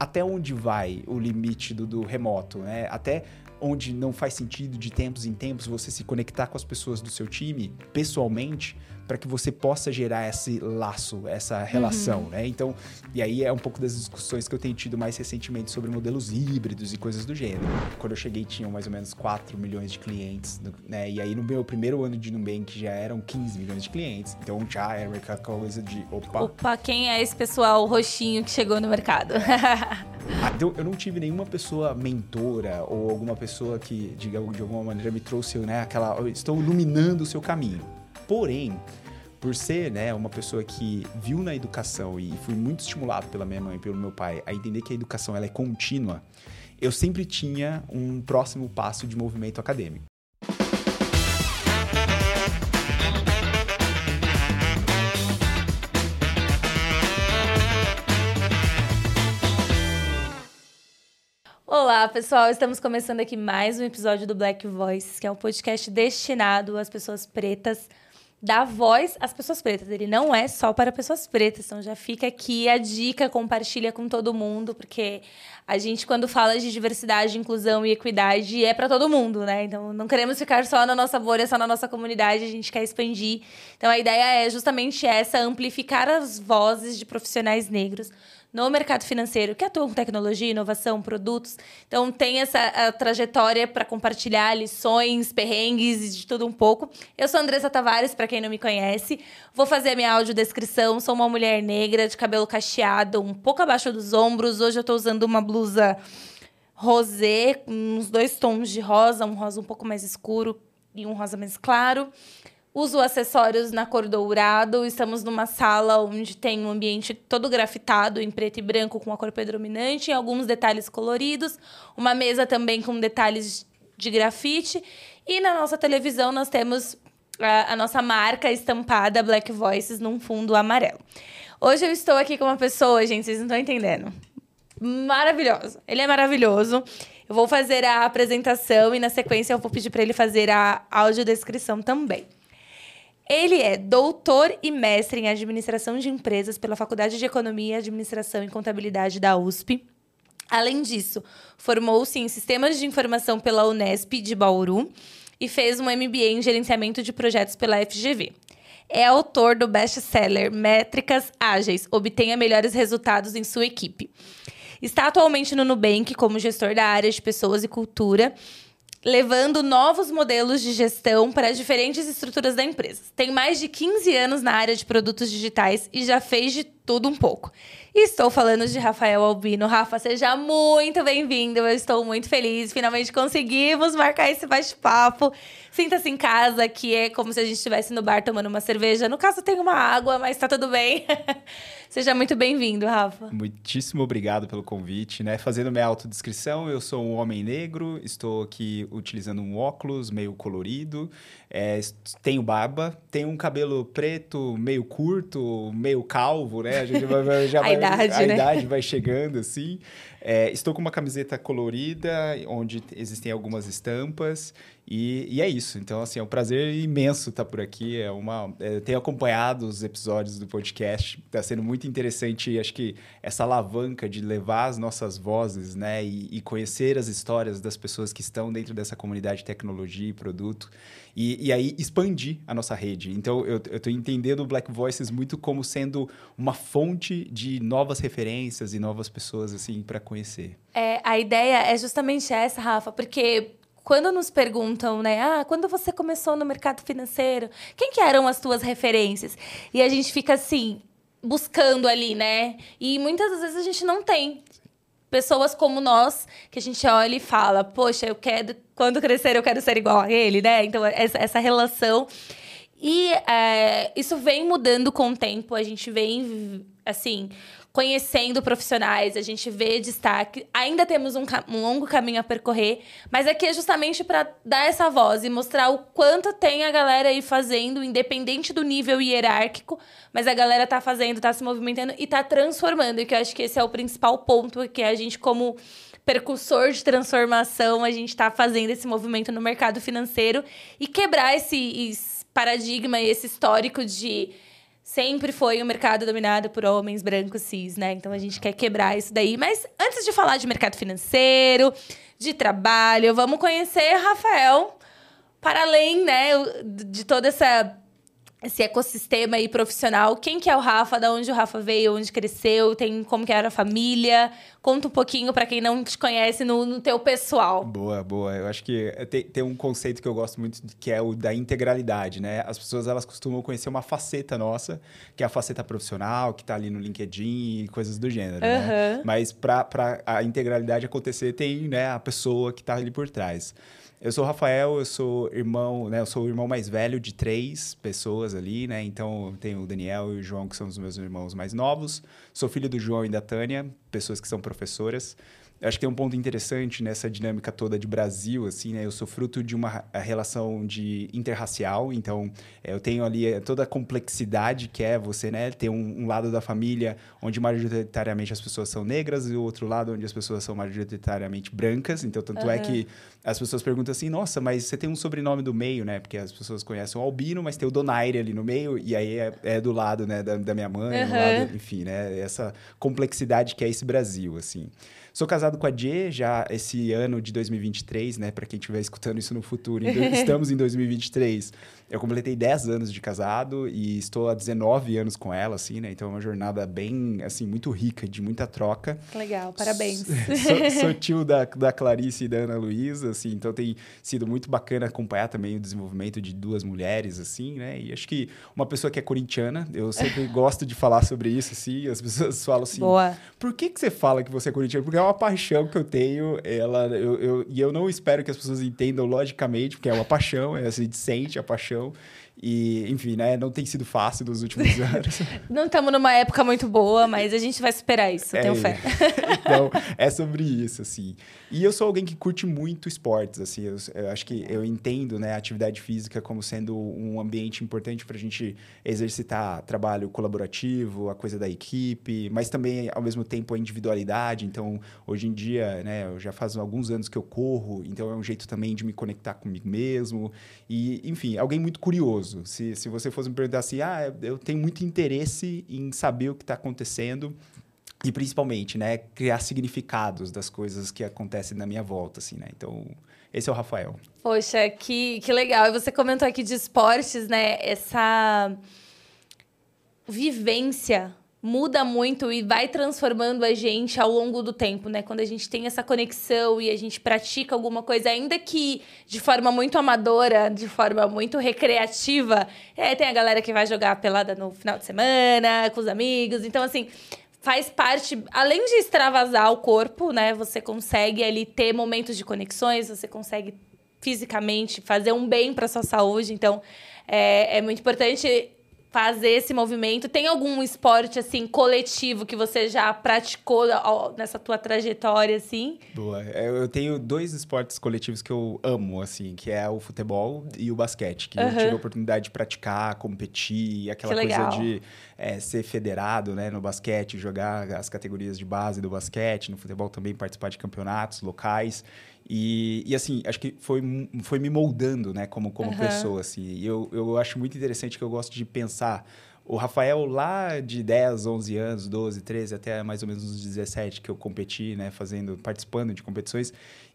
até onde vai o limite do, do remoto, né? Até onde não faz sentido de tempos em tempos você se conectar com as pessoas do seu time pessoalmente para que você possa gerar esse laço, essa relação, uhum. né? Então, e aí é um pouco das discussões que eu tenho tido mais recentemente sobre modelos híbridos e coisas do gênero. Quando eu cheguei, tinham mais ou menos 4 milhões de clientes, né? E aí no meu primeiro ano de Nubank já eram 15 milhões de clientes. Então já era aquela coisa de, opa... Opa, quem é esse pessoal roxinho que chegou no mercado? Ah, então, eu não tive nenhuma pessoa mentora ou alguma pessoa que, de, de alguma maneira, me trouxe né, aquela. Estou iluminando o seu caminho. Porém, por ser né, uma pessoa que viu na educação e fui muito estimulado pela minha mãe e pelo meu pai a entender que a educação ela é contínua, eu sempre tinha um próximo passo de movimento acadêmico. Olá, pessoal! Estamos começando aqui mais um episódio do Black Voice, que é um podcast destinado às pessoas pretas dar voz às pessoas pretas. Ele não é só para pessoas pretas. Então já fica aqui a dica, compartilha com todo mundo, porque a gente quando fala de diversidade, inclusão e equidade é para todo mundo, né? Então não queremos ficar só na nossa bolha, só na nossa comunidade, a gente quer expandir. Então a ideia é justamente essa, amplificar as vozes de profissionais negros no mercado financeiro que atuam com tecnologia, inovação, produtos. Então, tem essa trajetória para compartilhar lições, perrengues de tudo um pouco. Eu sou Andressa Tavares, para quem não me conhece. Vou fazer a minha audiodescrição. Sou uma mulher negra, de cabelo cacheado, um pouco abaixo dos ombros. Hoje eu estou usando uma blusa rosé, com uns dois tons de rosa, um rosa um pouco mais escuro e um rosa mais claro. Uso acessórios na cor dourado. Estamos numa sala onde tem um ambiente todo grafitado em preto e branco com a cor predominante e alguns detalhes coloridos. Uma mesa também com detalhes de grafite. E na nossa televisão nós temos a, a nossa marca estampada Black Voices num fundo amarelo. Hoje eu estou aqui com uma pessoa, gente, vocês não estão entendendo. Maravilhoso. Ele é maravilhoso. Eu vou fazer a apresentação e na sequência eu vou pedir para ele fazer a audiodescrição também. Ele é doutor e mestre em administração de empresas pela Faculdade de Economia, Administração e Contabilidade da USP. Além disso, formou-se em Sistemas de Informação pela Unesp de Bauru e fez um MBA em Gerenciamento de Projetos pela FGV. É autor do best-seller Métricas Ágeis, obtenha melhores resultados em sua equipe. Está atualmente no Nubank como gestor da área de pessoas e cultura levando novos modelos de gestão para diferentes estruturas da empresa. Tem mais de 15 anos na área de produtos digitais e já fez de tudo um pouco. Estou falando de Rafael Albino. Rafa, seja muito bem-vindo. Eu estou muito feliz. Finalmente conseguimos marcar esse bate-papo. Sinta-se em casa, que é como se a gente estivesse no bar tomando uma cerveja. No caso, tem uma água, mas tá tudo bem. Seja muito bem-vindo, Rafa. Muitíssimo obrigado pelo convite, né? Fazendo minha autodescrição, eu sou um homem negro, estou aqui utilizando um óculos meio colorido, é, tenho barba, tenho um cabelo preto, meio curto, meio calvo, né? A gente já vai, idade, a né? idade vai chegando assim. É, estou com uma camiseta colorida, onde existem algumas estampas. E, e, é isso. Então, assim, é um prazer imenso estar por aqui. É uma, é, tenho acompanhado os episódios do podcast. Está sendo muito interessante, acho que essa alavanca de levar as nossas vozes, né? E, e, conhecer as histórias das pessoas que estão dentro dessa comunidade de tecnologia e produto. E, e aí expandir a nossa rede. Então, eu estou entendendo o Black Voices muito como sendo uma fonte de novas referências e novas pessoas, assim, para conhecer. É, a ideia é justamente essa, Rafa, porque quando nos perguntam, né, ah, quando você começou no mercado financeiro, quem que eram as tuas referências? E a gente fica assim, buscando ali, né? E muitas vezes a gente não tem pessoas como nós que a gente olha e fala, poxa, eu quero, quando crescer eu quero ser igual a ele, né? Então essa, essa relação e é, isso vem mudando com o tempo. A gente vem, assim, conhecendo profissionais, a gente vê destaque. Ainda temos um, um longo caminho a percorrer, mas aqui é justamente para dar essa voz e mostrar o quanto tem a galera aí fazendo, independente do nível hierárquico, mas a galera tá fazendo, tá se movimentando e tá transformando. E que eu acho que esse é o principal ponto que a gente, como percursor de transformação, a gente está fazendo esse movimento no mercado financeiro e quebrar esse, esse paradigma e esse histórico de sempre foi um mercado dominado por homens brancos cis, né? Então a gente quer quebrar isso daí. Mas antes de falar de mercado financeiro, de trabalho, vamos conhecer Rafael para além, né, de toda essa esse ecossistema aí profissional. Quem que é o Rafa? Da onde o Rafa veio? Onde cresceu? Tem como que era a família? Conta um pouquinho para quem não te conhece no, no teu pessoal. Boa, boa. Eu acho que tem, tem um conceito que eu gosto muito que é o da integralidade, né? As pessoas elas costumam conhecer uma faceta nossa, que é a faceta profissional, que está ali no LinkedIn e coisas do gênero, uhum. né? Mas para a integralidade acontecer tem, né, a pessoa que está ali por trás. Eu sou o Rafael, eu sou irmão, né? Eu sou o irmão mais velho de três pessoas ali, né? Então, tenho o Daniel e o João, que são os meus irmãos mais novos. Sou filho do João e da Tânia, pessoas que são professoras. Eu acho que tem um ponto interessante nessa dinâmica toda de Brasil, assim, né? Eu sou fruto de uma relação de interracial, então é, eu tenho ali é, toda a complexidade que é você, né? Ter um, um, lado da família onde majoritariamente as pessoas são negras e o outro lado onde as pessoas são majoritariamente brancas. Então, tanto uhum. é que as pessoas perguntam assim, nossa, mas você tem um sobrenome do meio, né? Porque as pessoas conhecem o Albino, mas tem o Donaire ali no meio, e aí é, é do lado, né, da, da minha mãe, uhum. lado, enfim, né? Essa complexidade que é esse Brasil, assim. Sou casado com a Jê já esse ano de 2023, né? Para quem estiver escutando isso no futuro, estamos em 2023. Eu completei 10 anos de casado e estou há 19 anos com ela, assim, né? Então é uma jornada bem, assim, muito rica, de muita troca. Legal, parabéns. sou, sou, tio da, da Clarice e da Ana Luísa, assim, então tem sido muito bacana acompanhar também o desenvolvimento de duas mulheres, assim, né? E acho que uma pessoa que é corintiana, eu sempre gosto de falar sobre isso, assim, as pessoas falam assim, Boa. por que, que você fala que você é corintiano? Porque é uma paixão que eu tenho, ela, eu, eu, e eu não espero que as pessoas entendam logicamente, porque é uma paixão, é, assim, a gente sente a paixão e, enfim, né? Não tem sido fácil nos últimos anos. não estamos numa época muito boa, mas a gente vai superar isso, é, tenho fé. então, é sobre isso, assim. E eu sou alguém que curte muito esportes, assim. Eu, eu acho que eu entendo, né, a atividade física como sendo um ambiente importante para a gente exercitar trabalho colaborativo, a coisa da equipe, mas também, ao mesmo tempo, a individualidade. Então, hoje em dia, né, eu já faz alguns anos que eu corro, então é um jeito também de me conectar comigo mesmo. E, enfim, alguém muito curioso. Se, se você fosse me perguntar assim, ah, eu tenho muito interesse em saber o que está acontecendo e principalmente, né, criar significados das coisas que acontecem na minha volta, assim, né? Então, esse é o Rafael. Poxa, que, que legal. E você comentou aqui de esportes, né? Essa vivência muda muito e vai transformando a gente ao longo do tempo, né? Quando a gente tem essa conexão e a gente pratica alguma coisa, ainda que de forma muito amadora, de forma muito recreativa, é, tem a galera que vai jogar pelada no final de semana, com os amigos. Então, assim, faz parte, além de extravasar o corpo, né? Você consegue ali ter momentos de conexões, você consegue fisicamente fazer um bem para sua saúde. Então, é, é muito importante fazer esse movimento? Tem algum esporte, assim, coletivo que você já praticou nessa tua trajetória, assim? Boa. É, eu tenho dois esportes coletivos que eu amo, assim, que é o futebol e o basquete, que uhum. eu tive a oportunidade de praticar, competir, aquela coisa de é, ser federado, né, no basquete, jogar as categorias de base do basquete, no futebol também participar de campeonatos locais. E, e assim, acho que foi, foi me moldando, né, como, como uhum. pessoa, assim. E eu, eu acho muito interessante que eu gosto de pensar o Rafael lá de 10, 11 anos, 12, 13, até mais ou menos uns 17 que eu competi, né, fazendo, participando de competições.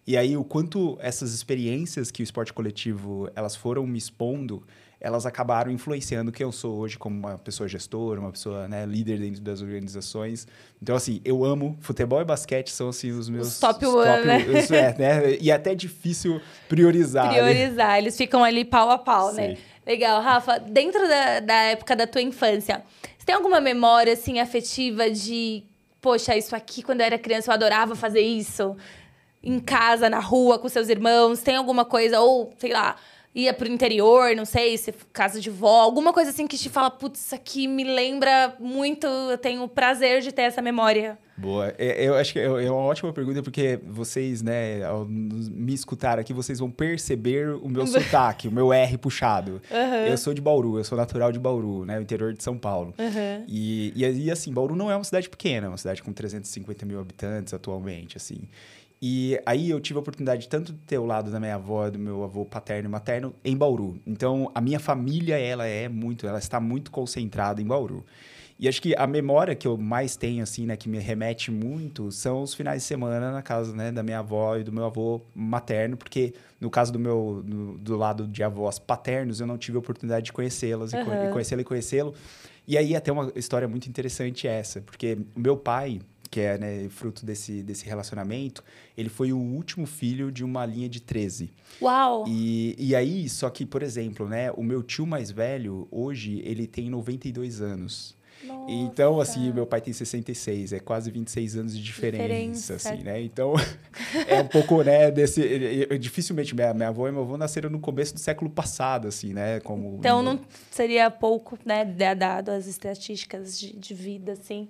E aí o quanto essas experiências que o esporte coletivo, elas foram me expondo, elas acabaram influenciando quem eu sou hoje como uma pessoa gestora, uma pessoa né, líder dentro das organizações. Então, assim, eu amo futebol e basquete, são assim os meus... Os top one, top, né? Isso é, né? E é até difícil priorizar. Né? Priorizar, né? eles ficam ali pau a pau, né? Sim. né? Legal. Rafa, dentro da, da época da tua infância, você tem alguma memória, assim, afetiva de... Poxa, isso aqui, quando eu era criança, eu adorava fazer isso. Em casa, na rua, com seus irmãos. Tem alguma coisa, ou, sei lá ia pro interior, não sei, se casa de vó, alguma coisa assim que te fala, putz, isso aqui me lembra muito, eu tenho o prazer de ter essa memória. Boa. É, eu acho que é, é uma ótima pergunta, porque vocês, né, ao me escutar aqui, vocês vão perceber o meu sotaque, o meu R puxado. Uhum. Eu sou de Bauru, eu sou natural de Bauru, né, o interior de São Paulo. Uhum. E, e, e, assim, Bauru não é uma cidade pequena, é uma cidade com 350 mil habitantes atualmente, assim. E aí eu tive a oportunidade tanto de ter o lado da minha avó, do meu avô paterno e materno em Bauru. Então, a minha família, ela é muito, ela está muito concentrada em Bauru. E acho que a memória que eu mais tenho, assim, né, que me remete muito, são os finais de semana na casa, né, da minha avó e do meu avô materno, porque no caso do meu, do, do lado de avós paternos, eu não tive a oportunidade de conhecê-las, uhum. e conhecê-la e conhecê-lo. E aí até uma história muito interessante essa, porque o meu pai, que é né, fruto desse, desse relacionamento, ele foi o último filho de uma linha de 13. Uau! E, e aí, só que, por exemplo, né, o meu tio mais velho, hoje, ele tem 92 anos. Nossa. Então, assim, meu pai tem 66, é quase 26 anos de diferença, diferença. assim, né? Então, é um pouco, né, desse... Eu, dificilmente, minha, minha avó e meu avô nasceram no começo do século passado, assim, né? Como, então, não seria pouco, né, dado as estatísticas de, de vida, assim...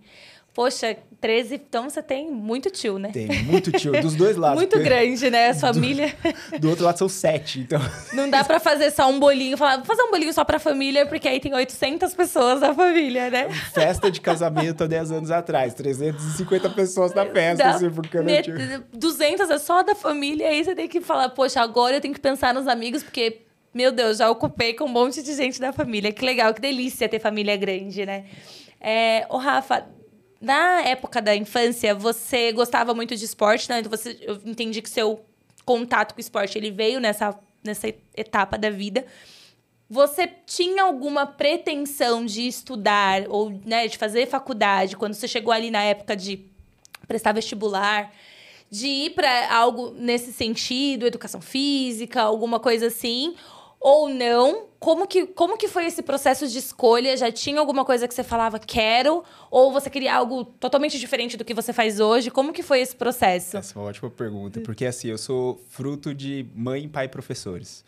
Poxa, 13, então você tem muito tio, né? Tem muito tio, dos dois lados. muito grande, né? A família. Do, do, outro lado são sete, então. Não dá para fazer só um bolinho, falar, vou fazer um bolinho só pra família, porque aí tem 800 pessoas da família, né? Festa de casamento há 10 anos atrás, 350 pessoas na festa, da, assim, porque não tinha... 200 é só da família, aí você tem que falar, poxa, agora eu tenho que pensar nos amigos, porque meu Deus, já ocupei com um monte de gente da família. Que legal, que delícia ter família grande, né? É, ô, Rafa, na época da infância, você gostava muito de esporte, né? Então você, eu entendi que seu contato com o esporte ele veio nessa, nessa etapa da vida. Você tinha alguma pretensão de estudar ou né, de fazer faculdade quando você chegou ali na época de prestar vestibular? De ir para algo nesse sentido, educação física, alguma coisa assim? ou não? Como que, como que foi esse processo de escolha? Já tinha alguma coisa que você falava, quero? Ou você queria algo totalmente diferente do que você faz hoje? Como que foi esse processo? Essa é uma ótima pergunta, porque assim, eu sou fruto de mãe, pai professores.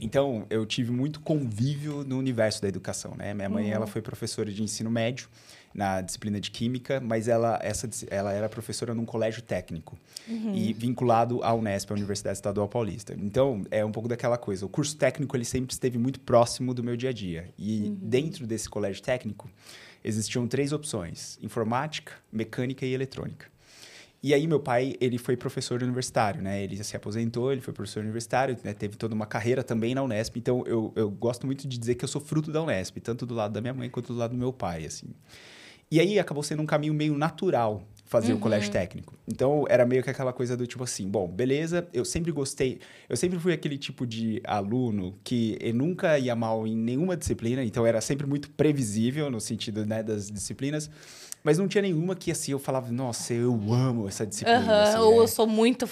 Então, eu tive muito convívio no universo da educação, né? Minha mãe, uhum. ela foi professora de ensino médio na disciplina de química, mas ela, essa, ela era professora num colégio técnico uhum. e vinculado à Unesp, a Universidade Estadual Paulista. Então, é um pouco daquela coisa. O curso técnico ele sempre esteve muito próximo do meu dia a dia. E uhum. dentro desse colégio técnico existiam três opções: informática, mecânica e eletrônica. E aí meu pai, ele foi professor universitário, né? Ele se aposentou, ele foi professor universitário, né? teve toda uma carreira também na Unesp. Então, eu, eu gosto muito de dizer que eu sou fruto da Unesp, tanto do lado da minha mãe quanto do lado do meu pai, assim. E aí acabou sendo um caminho meio natural fazer uhum. o colégio técnico. Então era meio que aquela coisa do tipo assim, bom, beleza, eu sempre gostei, eu sempre fui aquele tipo de aluno que nunca ia mal em nenhuma disciplina, então era sempre muito previsível no sentido né, das disciplinas. Mas não tinha nenhuma que, assim, eu falava, nossa, eu amo essa disciplina. Uhum, assim, ou né? eu sou muito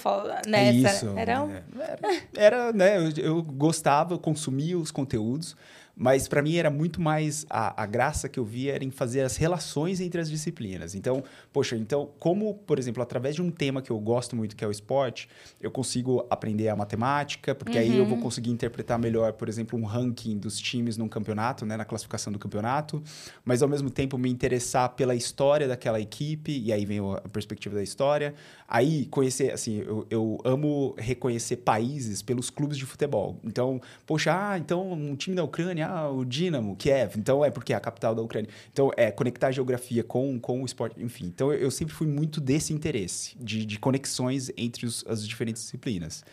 nessa. Isso. Era, um... era, era, né? Eu, eu gostava, consumia os conteúdos, mas para mim era muito mais a, a, graça que eu via era em fazer as relações entre as disciplinas. Então, poxa, então como, por exemplo, através de um tema que eu gosto muito, que é o esporte, eu consigo aprender a matemática, porque uhum. aí eu vou uhum. conseguir interpretar melhor, por exemplo, um ranking dos times num campeonato, né, na classificação do campeonato, mas ao mesmo tempo me interessar pela história daquela equipe, e aí vem a perspectiva da história. Aí conhecer, assim, eu, eu amo reconhecer países pelos clubes de futebol. Então, poxa, ah, então um time da Ucrânia ah, o Dinamo, Kiev, então é porque é a capital da Ucrânia. Então, é conectar a geografia com, com o esporte, enfim. Então, eu, eu sempre fui muito desse interesse, de, de conexões entre os, as diferentes disciplinas.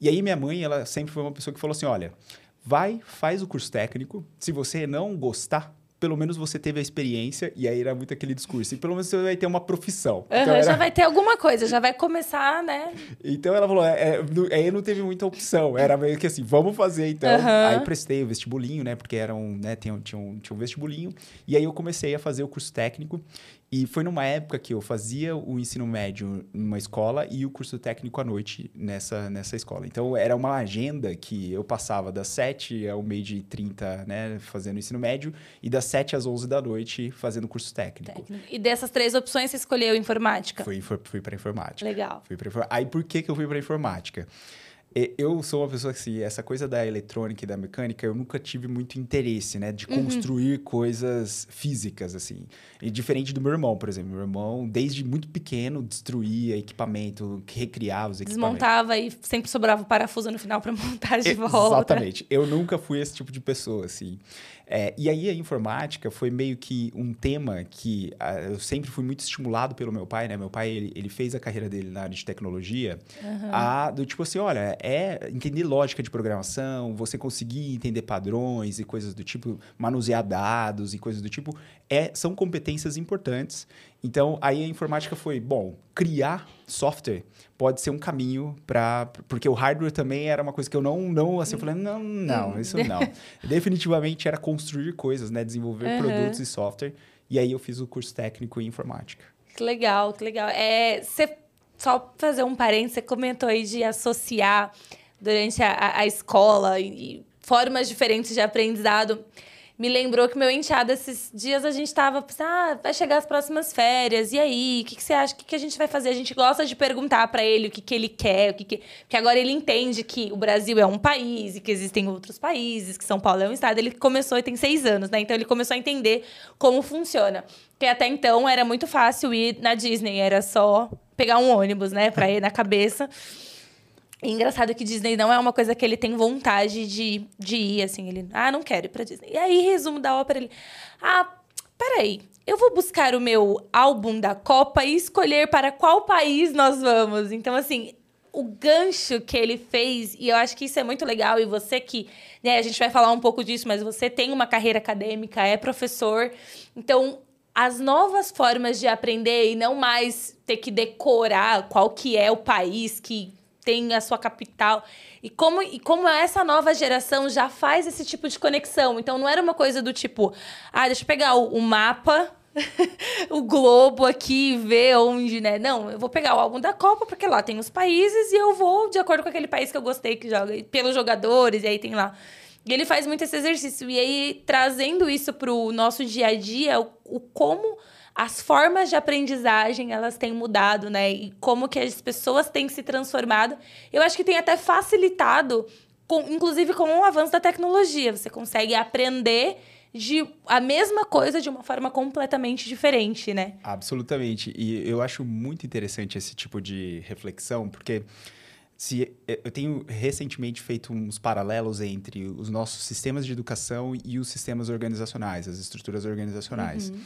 E aí, minha mãe, ela sempre foi uma pessoa que falou assim: olha, vai, faz o curso técnico, se você não gostar, pelo menos você teve a experiência, e aí era muito aquele discurso, e pelo menos você vai ter uma profissão. Uhum, então era... Já vai ter alguma coisa, já vai começar, né? Então ela falou, é, é, aí não teve muita opção, era meio que assim, vamos fazer então. Uhum. Aí prestei o vestibulinho, né, porque era um, né, tinha, tinha, um, tinha um vestibulinho, e aí eu comecei a fazer o curso técnico, e foi numa época que eu fazia o ensino médio numa escola e o curso técnico à noite nessa, nessa escola. Então, era uma agenda que eu passava das 7 ao meio-dia e 30, né, fazendo o ensino médio, e das 7 às 11 da noite fazendo o curso técnico. técnico. E dessas três opções, você escolheu informática? Fui, fui, fui para informática. Legal. Fui pra, aí, por que, que eu fui para informática? Eu sou uma pessoa que, assim, essa coisa da eletrônica e da mecânica, eu nunca tive muito interesse, né? De uhum. construir coisas físicas, assim. E diferente do meu irmão, por exemplo. Meu irmão, desde muito pequeno, destruía equipamento, recriava os equipamentos. Desmontava e sempre sobrava o parafuso no final para montar de volta. Exatamente. Eu nunca fui esse tipo de pessoa, assim. É, e aí a informática foi meio que um tema que uh, eu sempre fui muito estimulado pelo meu pai, né? Meu pai, ele, ele fez a carreira dele na área de tecnologia, uhum. a, do tipo assim, olha, é entender lógica de programação, você conseguir entender padrões e coisas do tipo, manusear dados e coisas do tipo, é, são competências importantes. Então, aí a informática foi, bom, criar software pode ser um caminho para... Porque o hardware também era uma coisa que eu não... não assim, eu falei, não, não, isso não. Definitivamente era construir coisas, né? Desenvolver uhum. produtos e software. E aí eu fiz o curso técnico em informática. Que legal, que legal. É, você, só fazer um parênteses, você comentou aí de associar durante a, a escola e, e formas diferentes de aprendizado me lembrou que meu enteado, esses dias a gente estava pensando, ah, vai chegar as próximas férias, e aí? O que, que você acha? O que, que a gente vai fazer? A gente gosta de perguntar para ele o que, que ele quer, o que, que. Porque agora ele entende que o Brasil é um país e que existem outros países, que São Paulo é um estado. Ele começou e tem seis anos, né? Então ele começou a entender como funciona. Porque até então era muito fácil ir na Disney, era só pegar um ônibus, né, pra ir na cabeça. E engraçado que Disney não é uma coisa que ele tem vontade de, de ir, assim. Ele, ah, não quero ir pra Disney. E aí, resumo da ópera, ele, ah, peraí, eu vou buscar o meu álbum da Copa e escolher para qual país nós vamos. Então, assim, o gancho que ele fez, e eu acho que isso é muito legal, e você que, né, a gente vai falar um pouco disso, mas você tem uma carreira acadêmica, é professor, então as novas formas de aprender e não mais ter que decorar qual que é o país que tem a sua capital. E como, e como essa nova geração já faz esse tipo de conexão. Então não era uma coisa do tipo, ah, deixa eu pegar o, o mapa, o globo aqui e ver onde, né? Não, eu vou pegar o álbum da Copa, porque lá tem os países, e eu vou de acordo com aquele país que eu gostei que joga, pelos jogadores, e aí tem lá. E ele faz muito esse exercício. E aí, trazendo isso para o nosso dia a dia, o, o como as formas de aprendizagem elas têm mudado, né? E como que as pessoas têm se transformado. Eu acho que tem até facilitado, com, inclusive com o avanço da tecnologia. Você consegue aprender de a mesma coisa de uma forma completamente diferente, né? Absolutamente. E eu acho muito interessante esse tipo de reflexão, porque se eu tenho recentemente feito uns paralelos entre os nossos sistemas de educação e os sistemas organizacionais, as estruturas organizacionais. Uhum.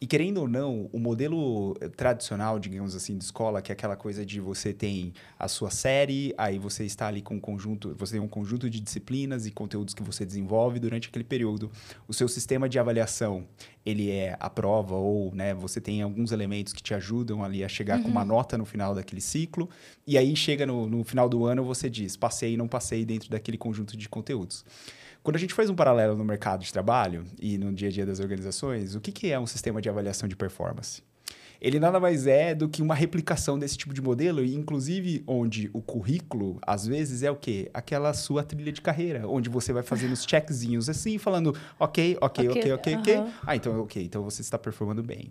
E querendo ou não, o modelo tradicional, digamos assim, de escola, que é aquela coisa de você tem a sua série, aí você está ali com um conjunto, você tem um conjunto de disciplinas e conteúdos que você desenvolve durante aquele período. O seu sistema de avaliação, ele é a prova ou, né, você tem alguns elementos que te ajudam ali a chegar uhum. com uma uhum. nota no final daquele ciclo. E aí chega no, no final do ano, você diz, passei, não passei dentro daquele conjunto de conteúdos. Quando a gente faz um paralelo no mercado de trabalho e no dia a dia das organizações, o que, que é um sistema de avaliação de performance? Ele nada mais é do que uma replicação desse tipo de modelo, e inclusive onde o currículo, às vezes, é o quê? Aquela sua trilha de carreira, onde você vai fazendo os checkzinhos assim, falando ok, ok, ok, ok, ok. okay. Ah, então, ok, então você está performando bem.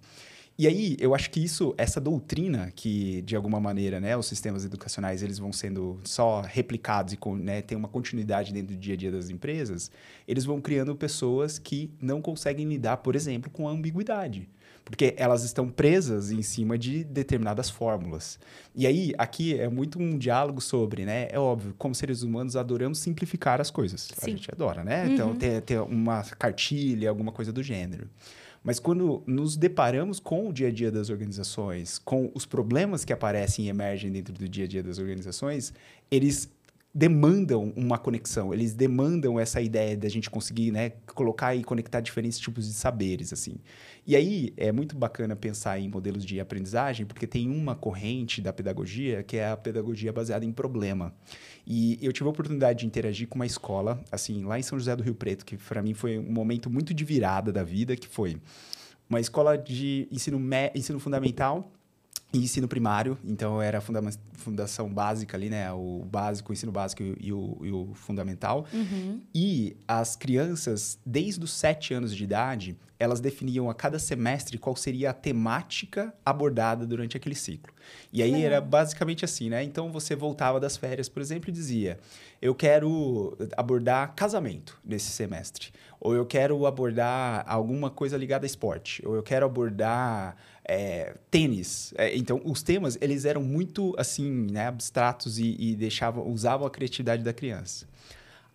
E aí, eu acho que isso, essa doutrina que, de alguma maneira, né, os sistemas educacionais eles vão sendo só replicados e né, tem uma continuidade dentro do dia a dia das empresas, eles vão criando pessoas que não conseguem lidar, por exemplo, com a ambiguidade. Porque elas estão presas em cima de determinadas fórmulas. E aí, aqui é muito um diálogo sobre, né? É óbvio, como seres humanos adoramos simplificar as coisas. Sim. A gente adora, né? Então, uhum. Então, ter, ter uma cartilha, alguma coisa do gênero. Mas quando nos deparamos com o dia a dia das organizações, com os problemas que aparecem e emergem dentro do dia a dia das organizações, eles demandam uma conexão, eles demandam essa ideia da gente conseguir né, colocar e conectar diferentes tipos de saberes. assim. E aí é muito bacana pensar em modelos de aprendizagem, porque tem uma corrente da pedagogia que é a pedagogia baseada em problema. E eu tive a oportunidade de interagir com uma escola, assim, lá em São José do Rio Preto, que para mim foi um momento muito de virada da vida, que foi uma escola de ensino, ensino fundamental e ensino primário, então era fundação básica ali, né? O básico, o ensino básico e o, e o fundamental. Uhum. E as crianças, desde os sete anos de idade, elas definiam a cada semestre qual seria a temática abordada durante aquele ciclo. E aí era basicamente assim, né? Então você voltava das férias, por exemplo, e dizia: Eu quero abordar casamento nesse semestre. Ou eu quero abordar alguma coisa ligada a esporte. Ou eu quero abordar é, tênis. É, então, os temas, eles eram muito, assim, né, abstratos e, e deixavam, usavam a criatividade da criança.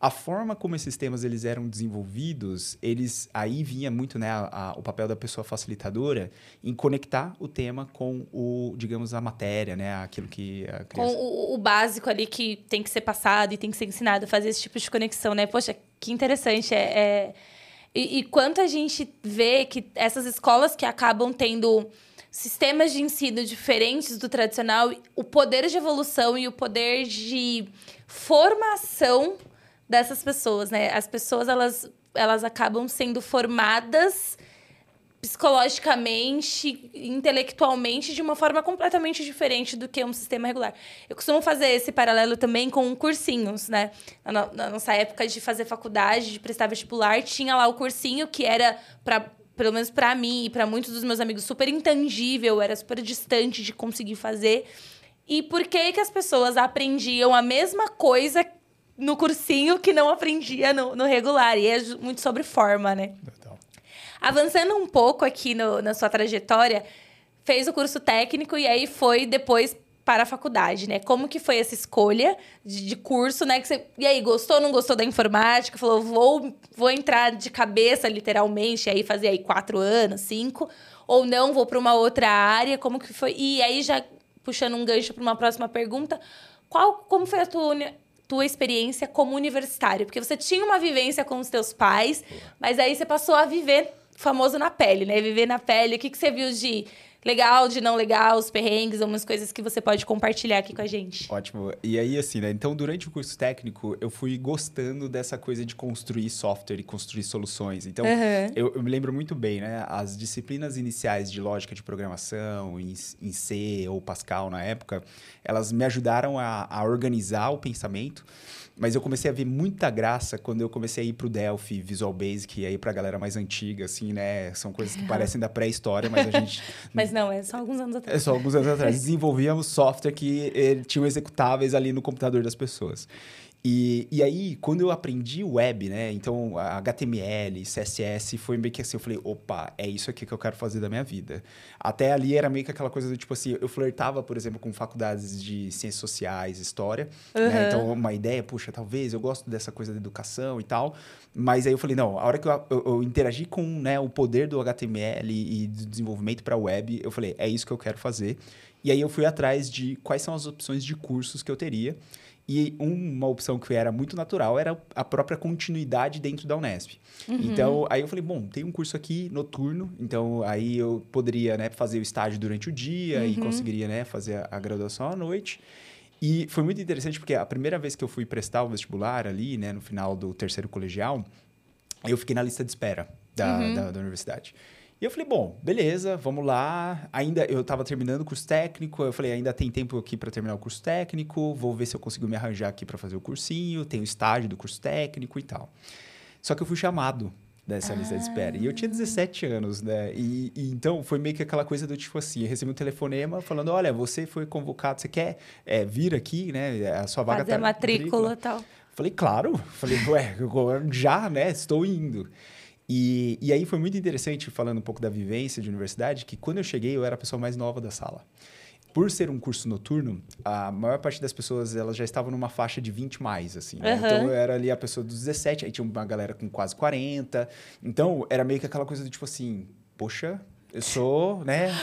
a forma como esses temas eles eram desenvolvidos, eles aí vinha muito né, a, a, o papel da pessoa facilitadora em conectar o tema com o, digamos, a matéria, né? Aquilo que a criança... Com o, o básico ali que tem que ser passado e tem que ser ensinado, fazer esse tipo de conexão, né? Poxa, que interessante. É, é... E, e quanto a gente vê que essas escolas que acabam tendo sistemas de ensino diferentes do tradicional, o poder de evolução e o poder de formação dessas pessoas, né? As pessoas, elas, elas acabam sendo formadas psicologicamente, intelectualmente, de uma forma completamente diferente do que um sistema regular. Eu costumo fazer esse paralelo também com cursinhos, né? Na, na nossa época de fazer faculdade, de prestar vestibular, tinha lá o cursinho que era para pelo menos para mim e para muitos dos meus amigos super intangível, era super distante de conseguir fazer. E por que que as pessoas aprendiam a mesma coisa no cursinho que não aprendia no, no regular. E é muito sobre forma, né? Avançando um pouco aqui no, na sua trajetória, fez o curso técnico e aí foi depois para a faculdade, né? Como que foi essa escolha de, de curso, né? Que você, e aí, gostou ou não gostou da informática? Falou, vou, vou entrar de cabeça, literalmente, aí fazer aí quatro anos, cinco. Ou não, vou para uma outra área. Como que foi? E aí, já puxando um gancho para uma próxima pergunta, qual, como foi a tua tua experiência como universitário? Porque você tinha uma vivência com os teus pais, mas aí você passou a viver famoso na pele, né? Viver na pele. O que, que você viu de legal, de não legal, os perrengues, algumas coisas que você pode compartilhar aqui com a gente. Ótimo. E aí, assim, né? Então, durante o curso técnico, eu fui gostando dessa coisa de construir software e construir soluções. Então, uhum. eu, eu, me lembro muito bem, né? As disciplinas iniciais de lógica de programação, em, em C ou Pascal na época, elas me ajudaram a, a organizar o pensamento. Mas eu comecei a ver muita graça quando eu comecei a ir pro Delphi, Visual Basic, e aí pra galera mais antiga, assim, né? São coisas que parecem da pré-história, mas a gente... mas não, é só alguns anos atrás. É só alguns anos atrás. Desenvolvíamos software que eh, tinham executáveis ali no computador das pessoas. E, e aí, quando eu aprendi web, né? Então, HTML, CSS, foi meio que assim, eu falei, opa, é isso aqui que eu quero fazer da minha vida. Até ali era meio que aquela coisa do tipo assim, eu flertava, por exemplo, com faculdades de ciências sociais, história. Uhum. Né? Então, uma ideia, puxa, talvez eu gosto dessa coisa da educação e tal. Mas aí eu falei, não, a hora que eu, eu, eu interagi com né, o poder do HTML e do desenvolvimento para web, eu falei, é isso que eu quero fazer. E aí eu fui atrás de quais são as opções de cursos que eu teria. E uma opção que era muito natural era a própria continuidade dentro da Unesp. Uhum. Então, aí eu falei, bom, tem um curso aqui noturno, então aí eu poderia né, fazer o estágio durante o dia uhum. e conseguiria né, fazer a, a graduação à noite. E foi muito interessante porque a primeira vez que eu fui prestar o vestibular ali, né, no final do terceiro colegial, eu fiquei na lista de espera da, uhum. da, da universidade. E eu falei, bom, beleza, vamos lá. Ainda eu estava terminando o curso técnico, eu falei, ainda tem tempo aqui para terminar o curso técnico, vou ver se eu consigo me arranjar aqui para fazer o cursinho, tem o estágio do curso técnico e tal. Só que eu fui chamado dessa ah. lista de espera. E eu tinha 17 anos, né? E, e, então foi meio que aquela coisa do tipo assim, eu recebi um telefonema falando, olha, você foi convocado, você quer é, vir aqui, né? A sua vaga Fazer tá matrícula e tal. Falei, claro. Falei, ué, já, né? Estou indo. E, e aí foi muito interessante, falando um pouco da vivência de universidade, que quando eu cheguei eu era a pessoa mais nova da sala. Por ser um curso noturno, a maior parte das pessoas elas já estavam numa faixa de 20 mais, assim. Né? Uhum. Então eu era ali a pessoa dos 17, aí tinha uma galera com quase 40. Então era meio que aquela coisa do tipo assim, poxa, eu sou, né?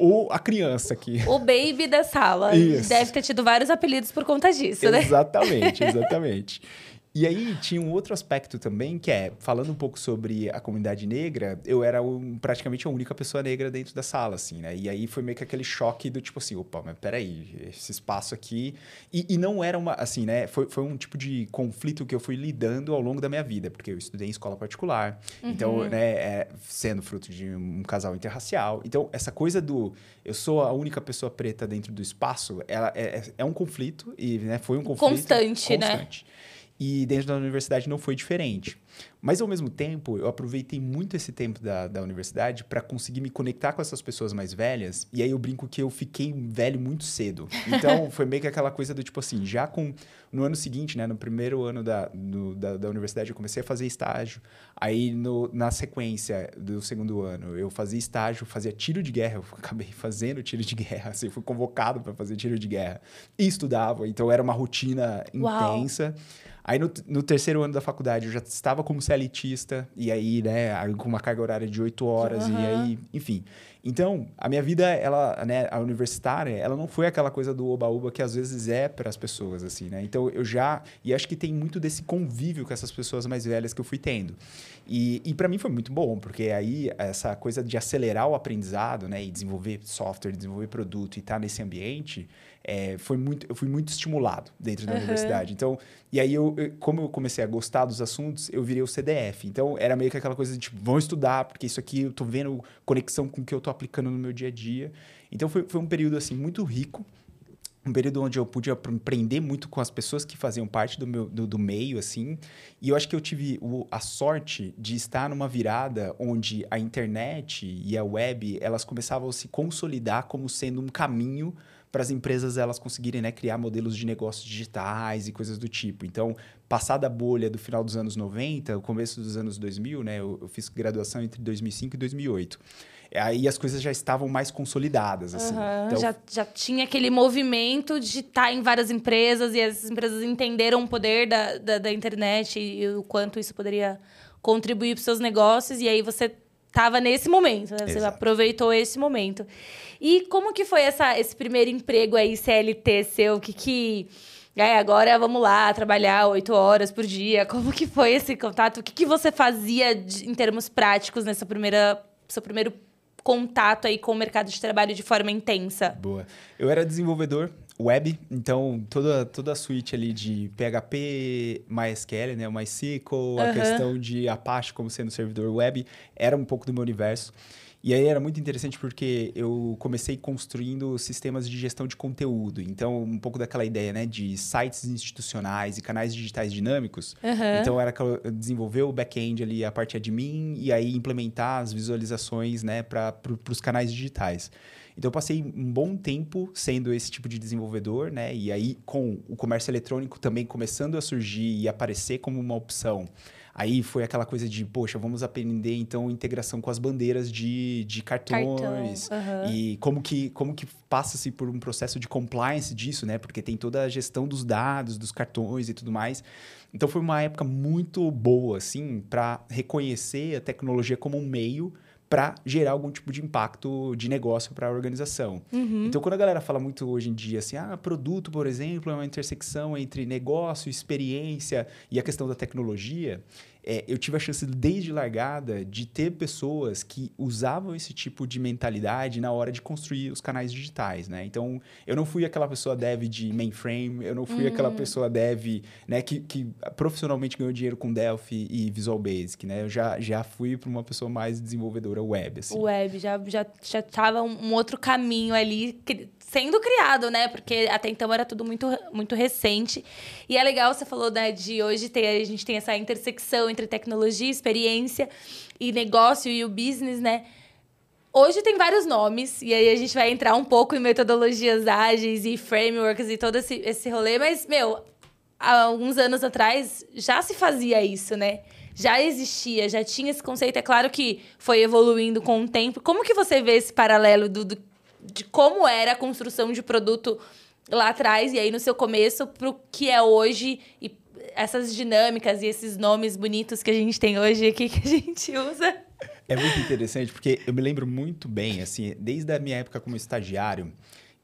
ou a criança aqui. O baby da sala. Isso. Deve ter tido vários apelidos por conta disso, né? Exatamente, exatamente. E aí tinha um outro aspecto também, que é, falando um pouco sobre a comunidade negra, eu era um, praticamente a única pessoa negra dentro da sala, assim, né? E aí foi meio que aquele choque do tipo assim, opa, mas peraí, esse espaço aqui... E, e não era uma, assim, né? Foi, foi um tipo de conflito que eu fui lidando ao longo da minha vida, porque eu estudei em escola particular, uhum. então, né, é, sendo fruto de um casal interracial. Então, essa coisa do eu sou a única pessoa preta dentro do espaço, ela é, é, é um conflito, e né, foi um conflito... Constante, né? constante. né? E dentro da universidade não foi diferente. Mas, ao mesmo tempo, eu aproveitei muito esse tempo da, da universidade para conseguir me conectar com essas pessoas mais velhas. E aí eu brinco que eu fiquei velho muito cedo. Então, foi meio que aquela coisa do tipo assim, já com... No ano seguinte, né? No primeiro ano da, do, da, da, universidade, eu comecei a fazer estágio. Aí, no, na sequência do segundo ano, eu fazia estágio, fazia tiro de guerra. Eu acabei fazendo tiro de guerra. Assim, fui convocado para fazer tiro de guerra. E estudava. Então, era uma rotina Uau. intensa. Aí no, no, terceiro ano da faculdade eu já estava como CLTista, e aí, né, com uma carga horária de oito horas, uhum. e aí, enfim. Então, a minha vida, ela, né, a universitária, ela não foi aquela coisa do oba-oba que às vezes é para as pessoas, assim, né? Então, eu já. E acho que tem muito desse convívio com essas pessoas mais velhas que eu fui tendo. E, e para mim foi muito bom, porque aí essa coisa de acelerar o aprendizado, né, e desenvolver software, desenvolver produto e estar tá nesse ambiente é, foi muito, eu fui muito estimulado dentro da uhum. universidade. Então, e aí, eu, eu, como eu comecei a gostar dos assuntos, eu virei o CDF. Então, era meio que aquela coisa de, tipo, vão estudar, porque isso aqui eu tô vendo conexão com o que eu tô aplicando no meu dia a dia. Então, foi, foi um período, assim, muito rico. Um período onde eu pude aprender muito com as pessoas que faziam parte do, meu, do, do meio, assim. E eu acho que eu tive o, a sorte de estar numa virada onde a internet e a web, elas começavam a se consolidar como sendo um caminho para as empresas elas conseguirem né, criar modelos de negócios digitais e coisas do tipo. Então, passada a bolha do final dos anos 90, o começo dos anos 2000, né, eu, eu fiz graduação entre 2005 e 2008 aí as coisas já estavam mais consolidadas. Assim. Uhum, então... já, já tinha aquele movimento de estar tá em várias empresas e as empresas entenderam o poder da, da, da internet e, e, o quanto isso poderia contribuir para os seus negócios. E aí você estava nesse momento, né? você Exato. aproveitou esse momento. E como que foi essa, esse primeiro emprego aí, CLT seu? O que que... É, agora vamos lá, trabalhar oito horas por dia. Como que foi esse contato? O que, que você fazia de, em termos práticos nessa primeira, seu primeiro contato aí com o mercado de trabalho de forma intensa? Boa. Eu era desenvolvedor web, então toda, toda a suíte ali de PHP, MySQL, né, o MySQL, uhum. a questão de Apache como sendo servidor web, era um pouco do meu universo. E aí era muito interessante porque eu comecei construindo sistemas de gestão de conteúdo. Então, um pouco daquela ideia, né, de sites institucionais e canais digitais dinâmicos. Uhum. Então, era desenvolver o back-end ali, a parte admin, e aí implementar as visualizações, né, para os canais digitais. Então, eu passei um bom tempo sendo esse tipo de desenvolvedor, né? E aí, com o comércio eletrônico também começando a surgir e aparecer como uma opção Aí foi aquela coisa de, poxa, vamos aprender então integração com as bandeiras de, de cartões. Cartão, uhum. E como que, como que passa-se por um processo de compliance disso, né? Porque tem toda a gestão dos dados, dos cartões e tudo mais. Então foi uma época muito boa, assim, para reconhecer a tecnologia como um meio para gerar algum tipo de impacto de negócio para a organização. Uhum. Então, quando a galera fala muito hoje em dia assim, ah, produto, por exemplo, é uma intersecção entre negócio, experiência e a questão da tecnologia, é, eu tive a chance desde largada de ter pessoas que usavam esse tipo de mentalidade na hora de construir os canais digitais, né? Então, eu não fui aquela pessoa dev de mainframe, eu não fui uhum. aquela pessoa dev, né, que, que profissionalmente ganhou dinheiro com Delphi e Visual Basic, né? Eu já, já fui para uma pessoa mais desenvolvedora web, assim. Web, já já já tava um outro caminho ali sendo criado, né? Porque até então era tudo muito, muito recente. E é legal, você falou, né, de hoje ter, a gente tem essa intersecção entre tecnologia, experiência e negócio e o business, né? Hoje tem vários nomes, e aí a gente vai entrar um pouco em metodologias ágeis e frameworks e todo esse, esse rolê, mas, meu, há alguns anos atrás já se fazia isso, né? Já existia, já tinha esse conceito. É claro que foi evoluindo com o tempo. Como que você vê esse paralelo do, do de como era a construção de produto lá atrás e aí no seu começo para o que é hoje e essas dinâmicas e esses nomes bonitos que a gente tem hoje aqui que a gente usa. É muito interessante porque eu me lembro muito bem, assim, desde a minha época como estagiário,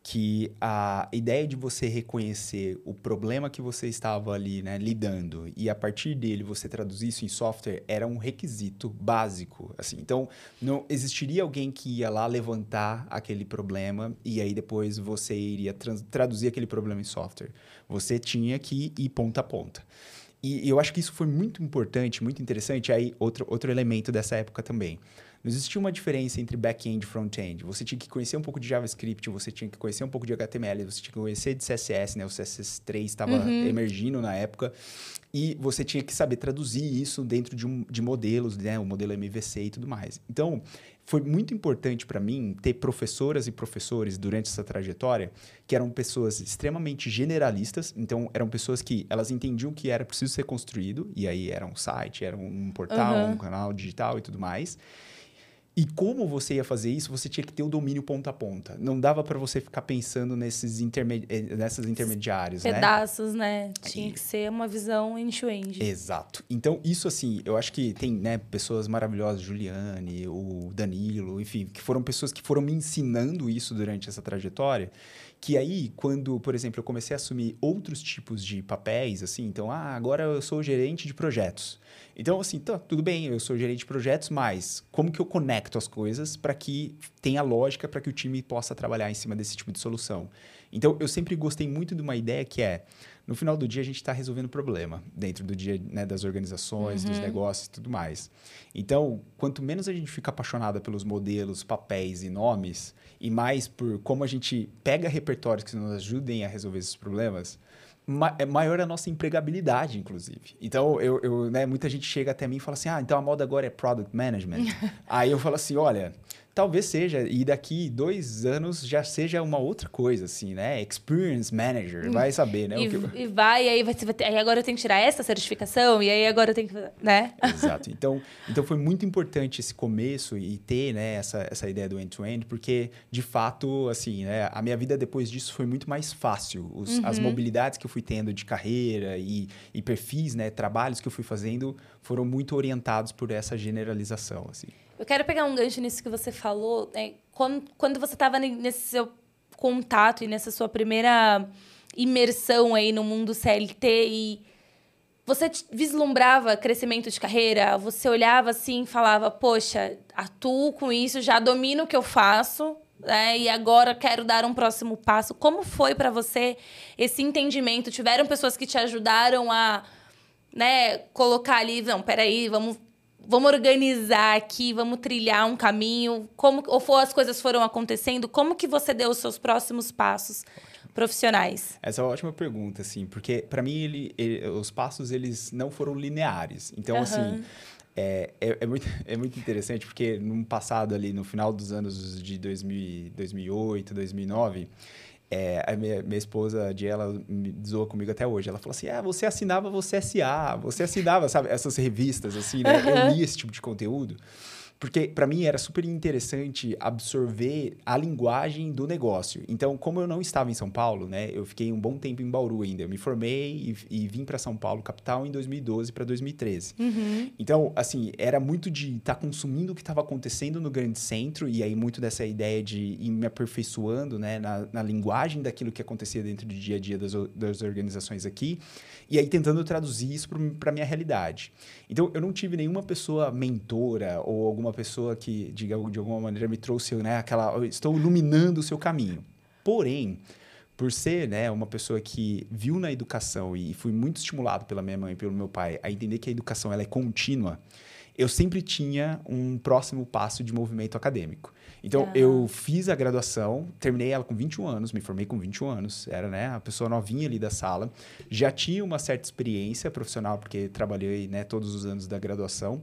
que a ideia de você reconhecer o problema que você estava ali né, lidando e a partir dele você traduzir isso em software era um requisito básico. Assim. Então, não existiria alguém que ia lá levantar aquele problema e aí depois você iria traduzir aquele problema em software. Você tinha que ir ponta a ponta. E eu acho que isso foi muito importante, muito interessante. Aí, outro, outro elemento dessa época também Não existia uma diferença entre back-end e front-end. Você tinha que conhecer um pouco de JavaScript, você tinha que conhecer um pouco de HTML, você tinha que conhecer de CSS, né? O CSS3 estava uhum. emergindo na época. E você tinha que saber traduzir isso dentro de, um, de modelos, né? O modelo MVC e tudo mais. Então, foi muito importante para mim ter professoras e professores durante essa trajetória que eram pessoas extremamente generalistas, então eram pessoas que elas entendiam que era preciso ser construído, e aí era um site, era um portal, uhum. um canal digital e tudo mais. E como você ia fazer isso, você tinha que ter o domínio ponta a ponta. Não dava para você ficar pensando nesses intermedi eh, nessas intermediários, né? Pedaços, né? né? Tinha que ser uma visão end-to-end. Exato. Então, isso assim, eu acho que tem né, pessoas maravilhosas, Juliane, o Danilo, enfim, que foram pessoas que foram me ensinando isso durante essa trajetória. Que aí, quando, por exemplo, eu comecei a assumir outros tipos de papéis, assim, então, ah, agora eu sou gerente de projetos. Então, assim, tá, tudo bem, eu sou gerente de projetos, mas como que eu conecto as coisas para que tenha lógica para que o time possa trabalhar em cima desse tipo de solução? Então, eu sempre gostei muito de uma ideia que é, no final do dia, a gente está resolvendo problema dentro do dia né, das organizações, uhum. dos negócios e tudo mais. Então, quanto menos a gente fica apaixonada pelos modelos, papéis e nomes, e mais por como a gente pega repertórios que nos ajudem a resolver esses problemas, ma é maior a nossa empregabilidade, inclusive. Então, eu, eu né, muita gente chega até mim e fala assim: ah, então a moda agora é product management. Aí eu falo assim: olha, talvez seja, e daqui dois anos já seja uma outra coisa, assim, né? Experience Manager, vai saber, né? E, eu... e vai, aí, vai, aí agora eu tenho que tirar essa certificação, e aí agora eu tenho que, né? Exato. Então, então foi muito importante esse começo e ter, né, essa, essa ideia do end-to-end, -end, porque, de fato, assim, né, a minha vida depois disso foi muito mais fácil. Os, uhum. As mobilidades que eu fui tendo de carreira e, e perfis, né, trabalhos que eu fui fazendo foram muito orientados por essa generalização, assim. Eu quero pegar um gancho nisso que você falou. Né? Quando, quando você estava nesse seu contato e nessa sua primeira imersão aí no mundo CLT e você vislumbrava crescimento de carreira? Você olhava assim e falava, poxa, atuo com isso, já domino o que eu faço, né? E agora quero dar um próximo passo. Como foi para você esse entendimento? Tiveram pessoas que te ajudaram a né, colocar ali, não, peraí, vamos vamos organizar aqui, vamos trilhar um caminho, como ou for, as coisas foram acontecendo, como que você deu os seus próximos passos Ótimo. profissionais? Essa é uma ótima pergunta, assim, porque para mim ele, ele, os passos eles não foram lineares. Então, uhum. assim, é, é, é, muito, é muito interessante porque no passado ali, no final dos anos de 2000, 2008, 2009 é, a minha, minha esposa, de ela me zoa comigo até hoje. Ela falou assim: ah, você assinava você SA, você assinava, sabe, essas revistas, assim, né? Eu li esse tipo de conteúdo. Porque para mim era super interessante absorver a linguagem do negócio. Então, como eu não estava em São Paulo, né, eu fiquei um bom tempo em Bauru ainda. Eu me formei e, e vim para São Paulo, capital, em 2012 para 2013. Uhum. Então, assim, era muito de estar tá consumindo o que estava acontecendo no grande centro e aí muito dessa ideia de ir me aperfeiçoando, né, na, na linguagem daquilo que acontecia dentro do dia a dia das, das organizações aqui e aí tentando traduzir isso para minha realidade. Então, eu não tive nenhuma pessoa mentora ou alguma pessoa que, de, de alguma maneira, me trouxe né, aquela. Estou iluminando o seu caminho. Porém, por ser né, uma pessoa que viu na educação e fui muito estimulado pela minha mãe e pelo meu pai a entender que a educação ela é contínua, eu sempre tinha um próximo passo de movimento acadêmico. Então, eu fiz a graduação, terminei ela com 21 anos, me formei com 21 anos, era né, a pessoa novinha ali da sala. Já tinha uma certa experiência profissional, porque trabalhei né, todos os anos da graduação.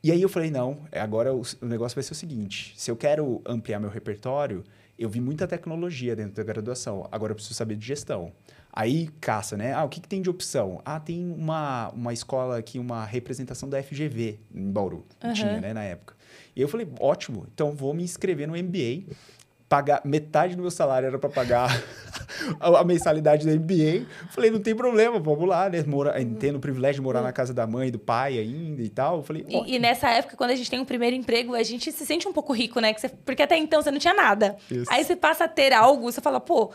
E aí eu falei, não, agora o, o negócio vai ser o seguinte, se eu quero ampliar meu repertório, eu vi muita tecnologia dentro da graduação, agora eu preciso saber de gestão. Aí caça, né? Ah, o que, que tem de opção? Ah, tem uma, uma escola aqui, uma representação da FGV em Bauru. Uhum. Tinha, né, na época. E eu falei, ótimo, então vou me inscrever no MBA. Pagar metade do meu salário era para pagar a, a, mensalidade do MBA. Falei, não tem problema, vamos lá, né? Mora, tendo o privilégio de morar na casa da mãe, do pai ainda e tal. falei, e, e, nessa época, quando a gente tem um primeiro emprego, a gente se sente um pouco rico, né? Você, porque até então você não tinha nada. Isso. Aí você passa a ter algo, você fala, pô,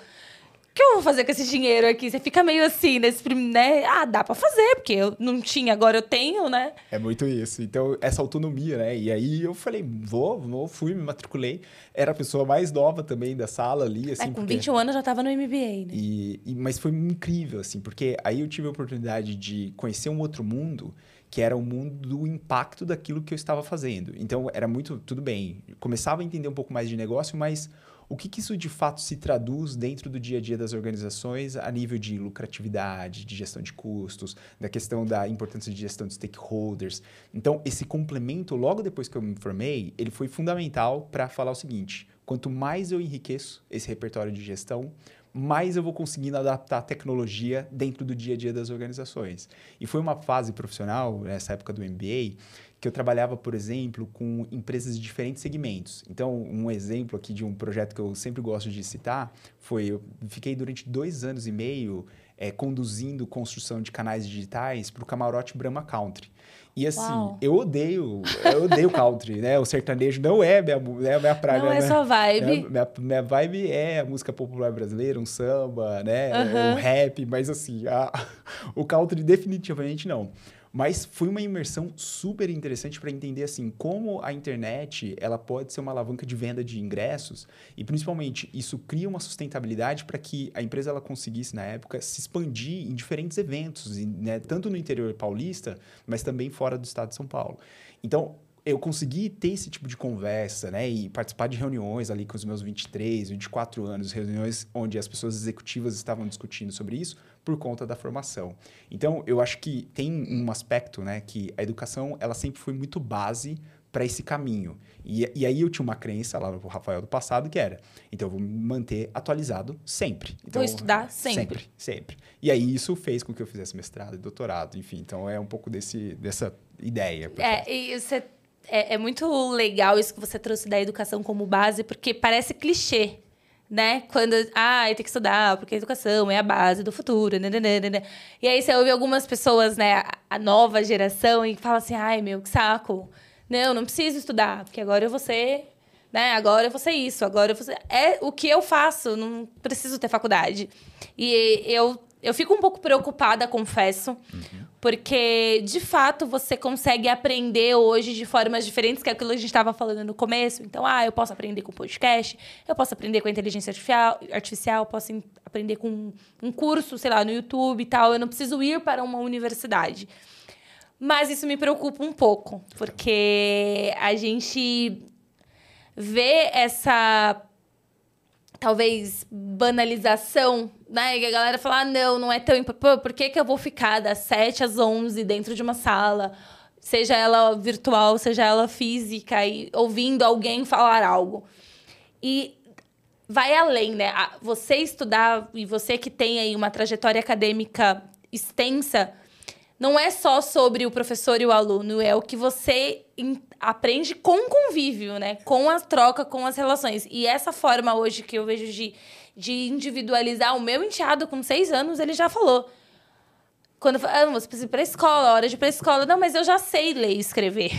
o que eu vou fazer com esse dinheiro aqui? Você fica meio assim, nesse, né? Ah, dá pra fazer, porque eu não tinha, agora eu tenho, né? É muito isso. Então, essa autonomia, né? E aí eu falei, vou, vou, fui, me matriculei. Era a pessoa mais nova também da sala ali, assim. É, com porque... 21 anos já tava no MBA, né? E, e, mas foi incrível, assim, porque aí eu tive a oportunidade de conhecer um outro mundo que era o mundo do impacto daquilo que eu estava fazendo. Então, era muito, tudo bem, começava a entender um pouco mais de negócio, mas o que, que, isso de fato se traduz dentro do dia a dia das organizações a nível de lucratividade, de gestão de custos, da questão da importância de gestão de stakeholders. Então, esse complemento, logo depois que eu me formei, ele foi fundamental para falar o seguinte: quanto mais eu enriqueço esse repertório de gestão, mais eu vou conseguindo adaptar a tecnologia dentro do dia a dia das organizações. E foi uma fase profissional, nessa época do MBA, que eu trabalhava, por exemplo, com empresas de diferentes segmentos. Então, um exemplo aqui de um projeto que eu sempre gosto de citar foi: eu fiquei durante dois anos e meio é, conduzindo construção de canais digitais para o camarote Brahma Country. E assim, Uau. eu odeio, eu odeio country, né? O sertanejo não é minha, é minha praia. Não é sua vibe. Minha, minha, minha, vibe é a música popular brasileira, um samba, né? Uhum. Um rap, mas assim, a, o country definitivamente não. Mas foi uma imersão super interessante para entender assim como a internet ela pode ser uma alavanca de venda de ingressos e principalmente isso cria uma sustentabilidade para que a empresa ela conseguisse na época se expandir em diferentes eventos, né, tanto no interior paulista, mas também fora do estado de São Paulo. Então eu consegui ter esse tipo de conversa, né? E participar de reuniões ali com os meus 23, 24 anos, reuniões onde as pessoas executivas estavam discutindo sobre isso por conta da formação. Então, eu acho que tem um aspecto, né? Que a educação, ela sempre foi muito base para esse caminho. E, e, aí eu tinha uma crença lá no Rafael do passado que era, então eu vou me manter atualizado sempre. Então, vou estudar sempre. Sempre, sempre. E aí isso fez com que eu fizesse mestrado e doutorado, enfim. Então é um pouco desse, dessa ideia. É, e você é, é muito legal isso que você trouxe da educação como base, porque parece clichê, né? Quando, ah, tem que estudar, porque a educação é a base do futuro, né, né, né, né, né. E aí você ouve algumas pessoas, né, a nova geração, e fala assim, ai, meu, que saco. Não, não preciso estudar, porque agora eu vou ser, né, agora eu vou ser isso, agora eu vou ser... É o que eu faço, não preciso ter faculdade. E eu eu fico um pouco preocupada, confesso, uhum. Porque de fato você consegue aprender hoje de formas diferentes, que é aquilo que a gente estava falando no começo. Então, ah, eu posso aprender com podcast, eu posso aprender com a inteligência artificial, artificial posso aprender com um curso, sei lá, no YouTube e tal. Eu não preciso ir para uma universidade. Mas isso me preocupa um pouco, porque a gente vê essa talvez banalização, né? E a galera fala, ah, não, não é tão importante. Por que, que eu vou ficar das 7 às 11 dentro de uma sala, seja ela virtual, seja ela física, e ouvindo alguém falar algo? E vai além, né? Você estudar e você que tem aí uma trajetória acadêmica extensa, não é só sobre o professor e o aluno, é o que você aprende com o convívio, né? Com a troca, com as relações. E essa forma hoje que eu vejo de, de individualizar o meu enteado com seis anos, ele já falou. Quando eu ah, você precisa ir pra escola, hora de ir pra escola. Não, mas eu já sei ler e escrever.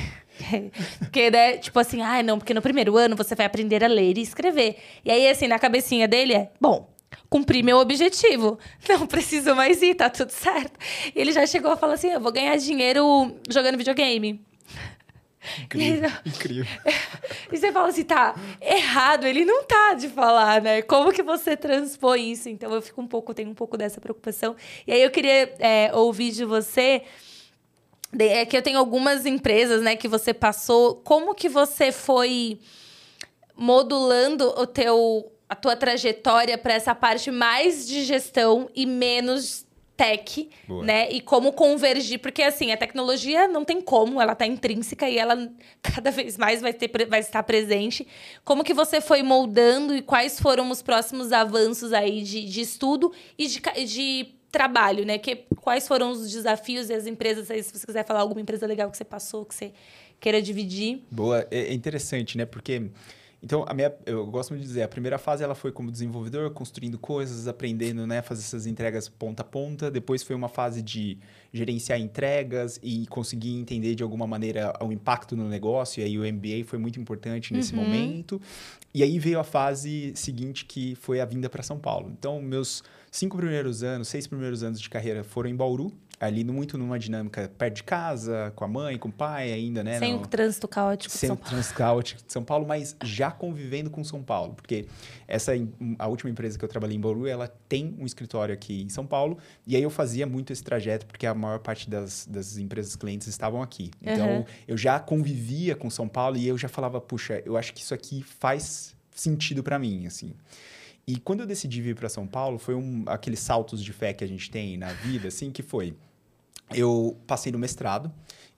porque, né, tipo assim, ah, não, porque no primeiro ano você vai aprender a ler e escrever. E aí, assim, na cabecinha dele é, bom, cumpri meu objetivo. Não preciso mais ir, tá tudo certo. E ele já chegou a falar assim: eu vou ganhar dinheiro jogando videogame. Incrível. E, incrível. E você fala assim, tá, errado, ele não tá de falar, né? Como que você transpõe isso? Então eu fico um pouco, tenho um pouco dessa preocupação. E aí eu queria é, ouvir de você. É que eu tenho algumas empresas, né, que você passou. Como que você foi modulando o teu a tua trajetória para essa parte mais de gestão e menos tech, Boa. né? E como convergir, porque assim, a tecnologia não tem como, ela tá intrínseca e ela cada vez mais vai, ter, vai estar presente. Como que você foi moldando e quais foram os próximos avanços aí de, de estudo e de, de trabalho, né? Que, quais foram os desafios e as empresas, aí, se você quiser falar alguma empresa legal que você passou, que você queira dividir. Boa, é interessante, né? Porque então, a minha, eu gosto de dizer, a primeira fase ela foi como desenvolvedor, construindo coisas, aprendendo, né, fazer essas entregas ponta a ponta. Depois foi uma fase de gerenciar entregas e conseguir entender de alguma maneira o impacto no negócio. E aí o MBA foi muito importante nesse uhum. momento. E aí veio a fase seguinte que foi a vinda para São Paulo. Então, meus cinco primeiros anos, seis primeiros anos de carreira foram em Bauru, ali muito numa dinâmica perto de casa, com a mãe, com o pai ainda, né? Sem no... o trânsito caótico Sem o trânsito caótico de São Paulo, mas já convivendo com São Paulo. Porque essa, a última empresa que eu trabalhei em Bauru, ela tem um escritório aqui em São Paulo. E aí eu fazia muito esse trajeto, porque a maior parte das, das empresas clientes estavam aqui. Então, uhum. eu já convivia com São Paulo e eu já falava, puxa, eu acho que isso aqui faz sentido para mim, assim. E quando eu decidi vir para São Paulo, foi um, aqueles saltos de fé que a gente tem na vida, assim, que foi... Eu passei no mestrado,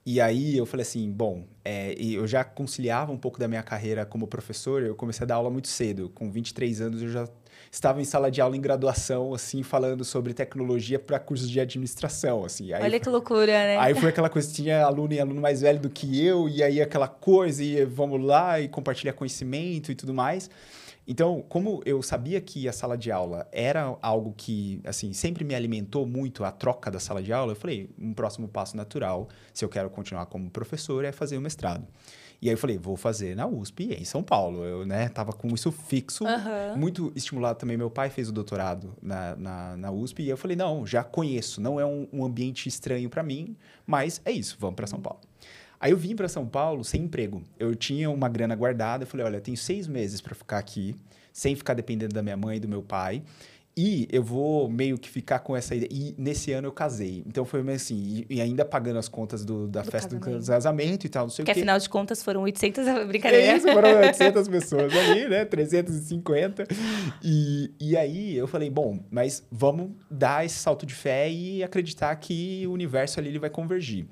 e aí eu falei assim, bom, é, eu já conciliava um pouco da minha carreira como professor, eu comecei a dar aula muito cedo. Com 23 anos eu já estava em sala de aula em graduação, assim, falando sobre tecnologia para cursos de administração, assim. Aí Olha que loucura, né? Aí foi aquela coisa, tinha aluno e aluno mais velho do que eu, e aí aquela coisa, e vamos lá, e compartilhar conhecimento e tudo mais. Então, como eu sabia que a sala de aula era algo que, assim, sempre me alimentou muito a troca da sala de aula, eu falei, um próximo passo natural, se eu quero continuar como professor, é fazer o mestrado. E aí eu falei, vou fazer na USP em São Paulo. Eu, né, tava com isso fixo, uhum. muito estimulado também. Meu pai fez o doutorado na, na, na USP e eu falei, não, já conheço, não é um, um ambiente estranho para mim, mas é isso, vamos para São Paulo. Aí eu vim para São Paulo sem emprego. Eu tinha uma grana guardada. Eu falei, olha, tenho seis meses para ficar aqui, sem ficar dependendo da minha mãe e do meu pai. E eu vou meio que ficar com essa ideia. E nesse ano eu casei. Então foi meio assim, e, ainda pagando as contas do, da do festa casamento. do casamento e tal, não sei que, o quê. afinal de contas foram 800, brincadeira. É isso, foram 800 pessoas ali, né? 350. E, e aí eu falei, bom, mas vamos dar esse salto de fé e acreditar que o universo ali ele vai convergir.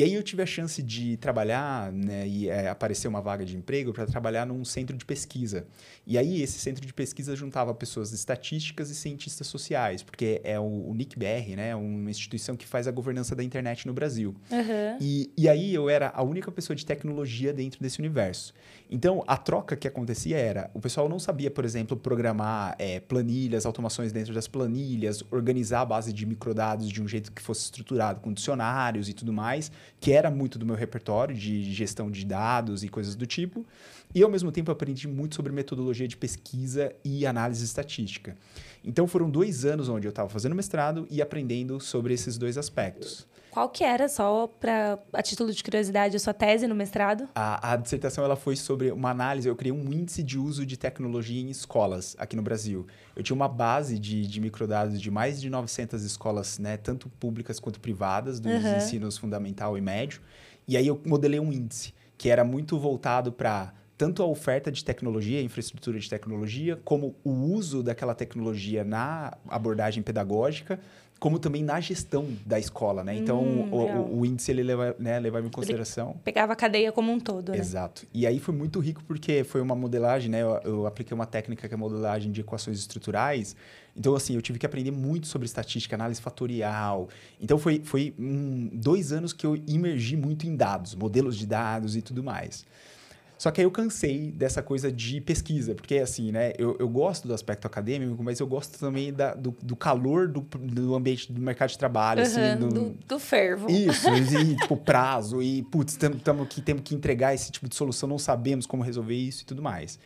E aí eu tive a chance de trabalhar, né, e é, aparecer uma vaga de emprego para trabalhar num centro de pesquisa. E aí esse centro de pesquisa juntava pessoas estatísticas e cientistas sociais, porque é o, o NICBR, né, uma instituição que faz a governança da internet no Brasil. Uhum. E, e aí eu era a única pessoa de tecnologia dentro desse universo. Então a troca que acontecia era, o pessoal não sabia, por exemplo, programar é, planilhas, automações dentro das planilhas, organizar a base de microdados de um jeito que fosse estruturado com dicionários e tudo mais que era muito do meu repertório de gestão de dados e coisas do tipo. E ao mesmo tempo aprendi muito sobre metodologia de pesquisa e análise estatística. Então foram dois anos onde eu estava fazendo mestrado e aprendendo sobre esses dois aspectos. Qual que era, só para a título de curiosidade, a sua tese no mestrado? A, a, dissertação ela foi sobre uma análise, eu criei um índice de uso de tecnologia em escolas aqui no Brasil. Eu tinha uma base de, de microdados de mais de 900 escolas, né, tanto públicas quanto privadas, dos uhum. ensinos fundamental e médio. E aí eu modelei um índice que era muito voltado para tanto a oferta de tecnologia, infraestrutura de tecnologia, como o uso daquela tecnologia na abordagem pedagógica, como também na gestão da escola, né? Então, hum, o, o, o, índice ele leva, né, levava em consideração. Ele pegava a cadeia como um todo, né? Exato. E aí foi muito rico porque foi uma modelagem, né? Eu, eu, apliquei uma técnica que é modelagem de equações estruturais. Então, assim, eu tive que aprender muito sobre estatística, análise fatorial. Então, foi, foi um, dois anos que eu imergi muito em dados, modelos de dados e tudo mais. Só que aí eu cansei dessa coisa de pesquisa, porque assim, né? Eu, eu gosto do aspecto acadêmico, mas eu gosto também da, do, do calor do, do ambiente do mercado de trabalho, uhum, assim. Do, do, do fervo. Isso, e tipo, prazo, e putz, tamo, que, temos que entregar esse tipo de solução, não sabemos como resolver isso e tudo mais.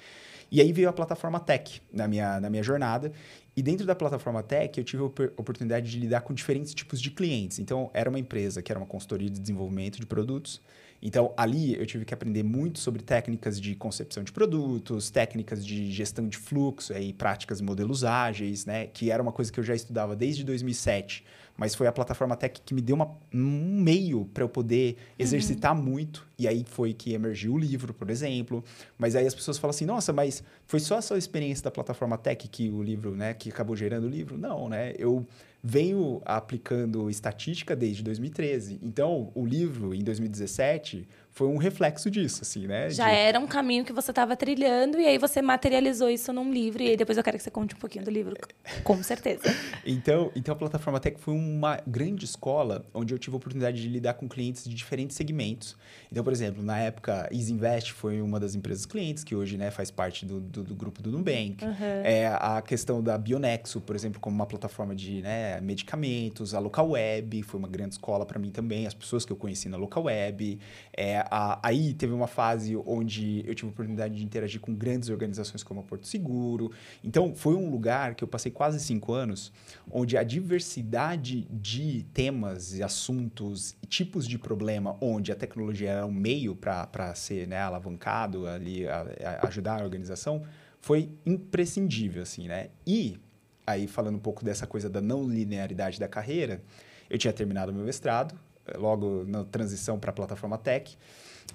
E aí veio a plataforma Tech na minha, na minha jornada. E dentro da plataforma Tech, eu tive a oportunidade de lidar com diferentes tipos de clientes. Então, era uma empresa que era uma consultoria de desenvolvimento de produtos. Então, ali eu tive que aprender muito sobre técnicas de concepção de produtos, técnicas de gestão de fluxo e práticas e modelos ágeis, né? Que era uma coisa que eu já estudava desde 2007 mas foi a plataforma Tech que me deu uma, um meio para eu poder exercitar uhum. muito. E aí foi que emergiu o livro, por exemplo. Mas aí as pessoas falam assim: nossa, mas foi só a sua experiência da plataforma Tech que o livro, né, que acabou gerando o livro? Não, né? Eu venho aplicando estatística desde 2013. Então, o livro, em 2017, foi um reflexo disso, assim, né? Já de... era um caminho que você estava trilhando e aí você materializou isso num livro. E aí depois eu quero que você conte um pouquinho do livro, com certeza. então, então, a plataforma Tech foi uma grande escola onde eu tive a oportunidade de lidar com clientes de diferentes segmentos. Então, por exemplo, na época, Easy Invest foi uma das empresas clientes que hoje né, faz parte do, do, do grupo do Nubank. Uhum. É, a questão da Bionexo, por exemplo, como uma plataforma de né, medicamentos. A Local Web foi uma grande escola para mim também. As pessoas que eu conheci na Local Web. É, a, aí teve uma fase onde eu tive a oportunidade de interagir com grandes organizações como a Porto Seguro. Então, foi um lugar que eu passei quase cinco anos, onde a diversidade de temas assuntos, tipos de problema, onde a tecnologia era um meio para ser né, alavancado ali, a, a ajudar a organização, foi imprescindível, assim, né? E aí, falando um pouco dessa coisa da não linearidade da carreira, eu tinha terminado meu mestrado, logo na transição para a plataforma Tech.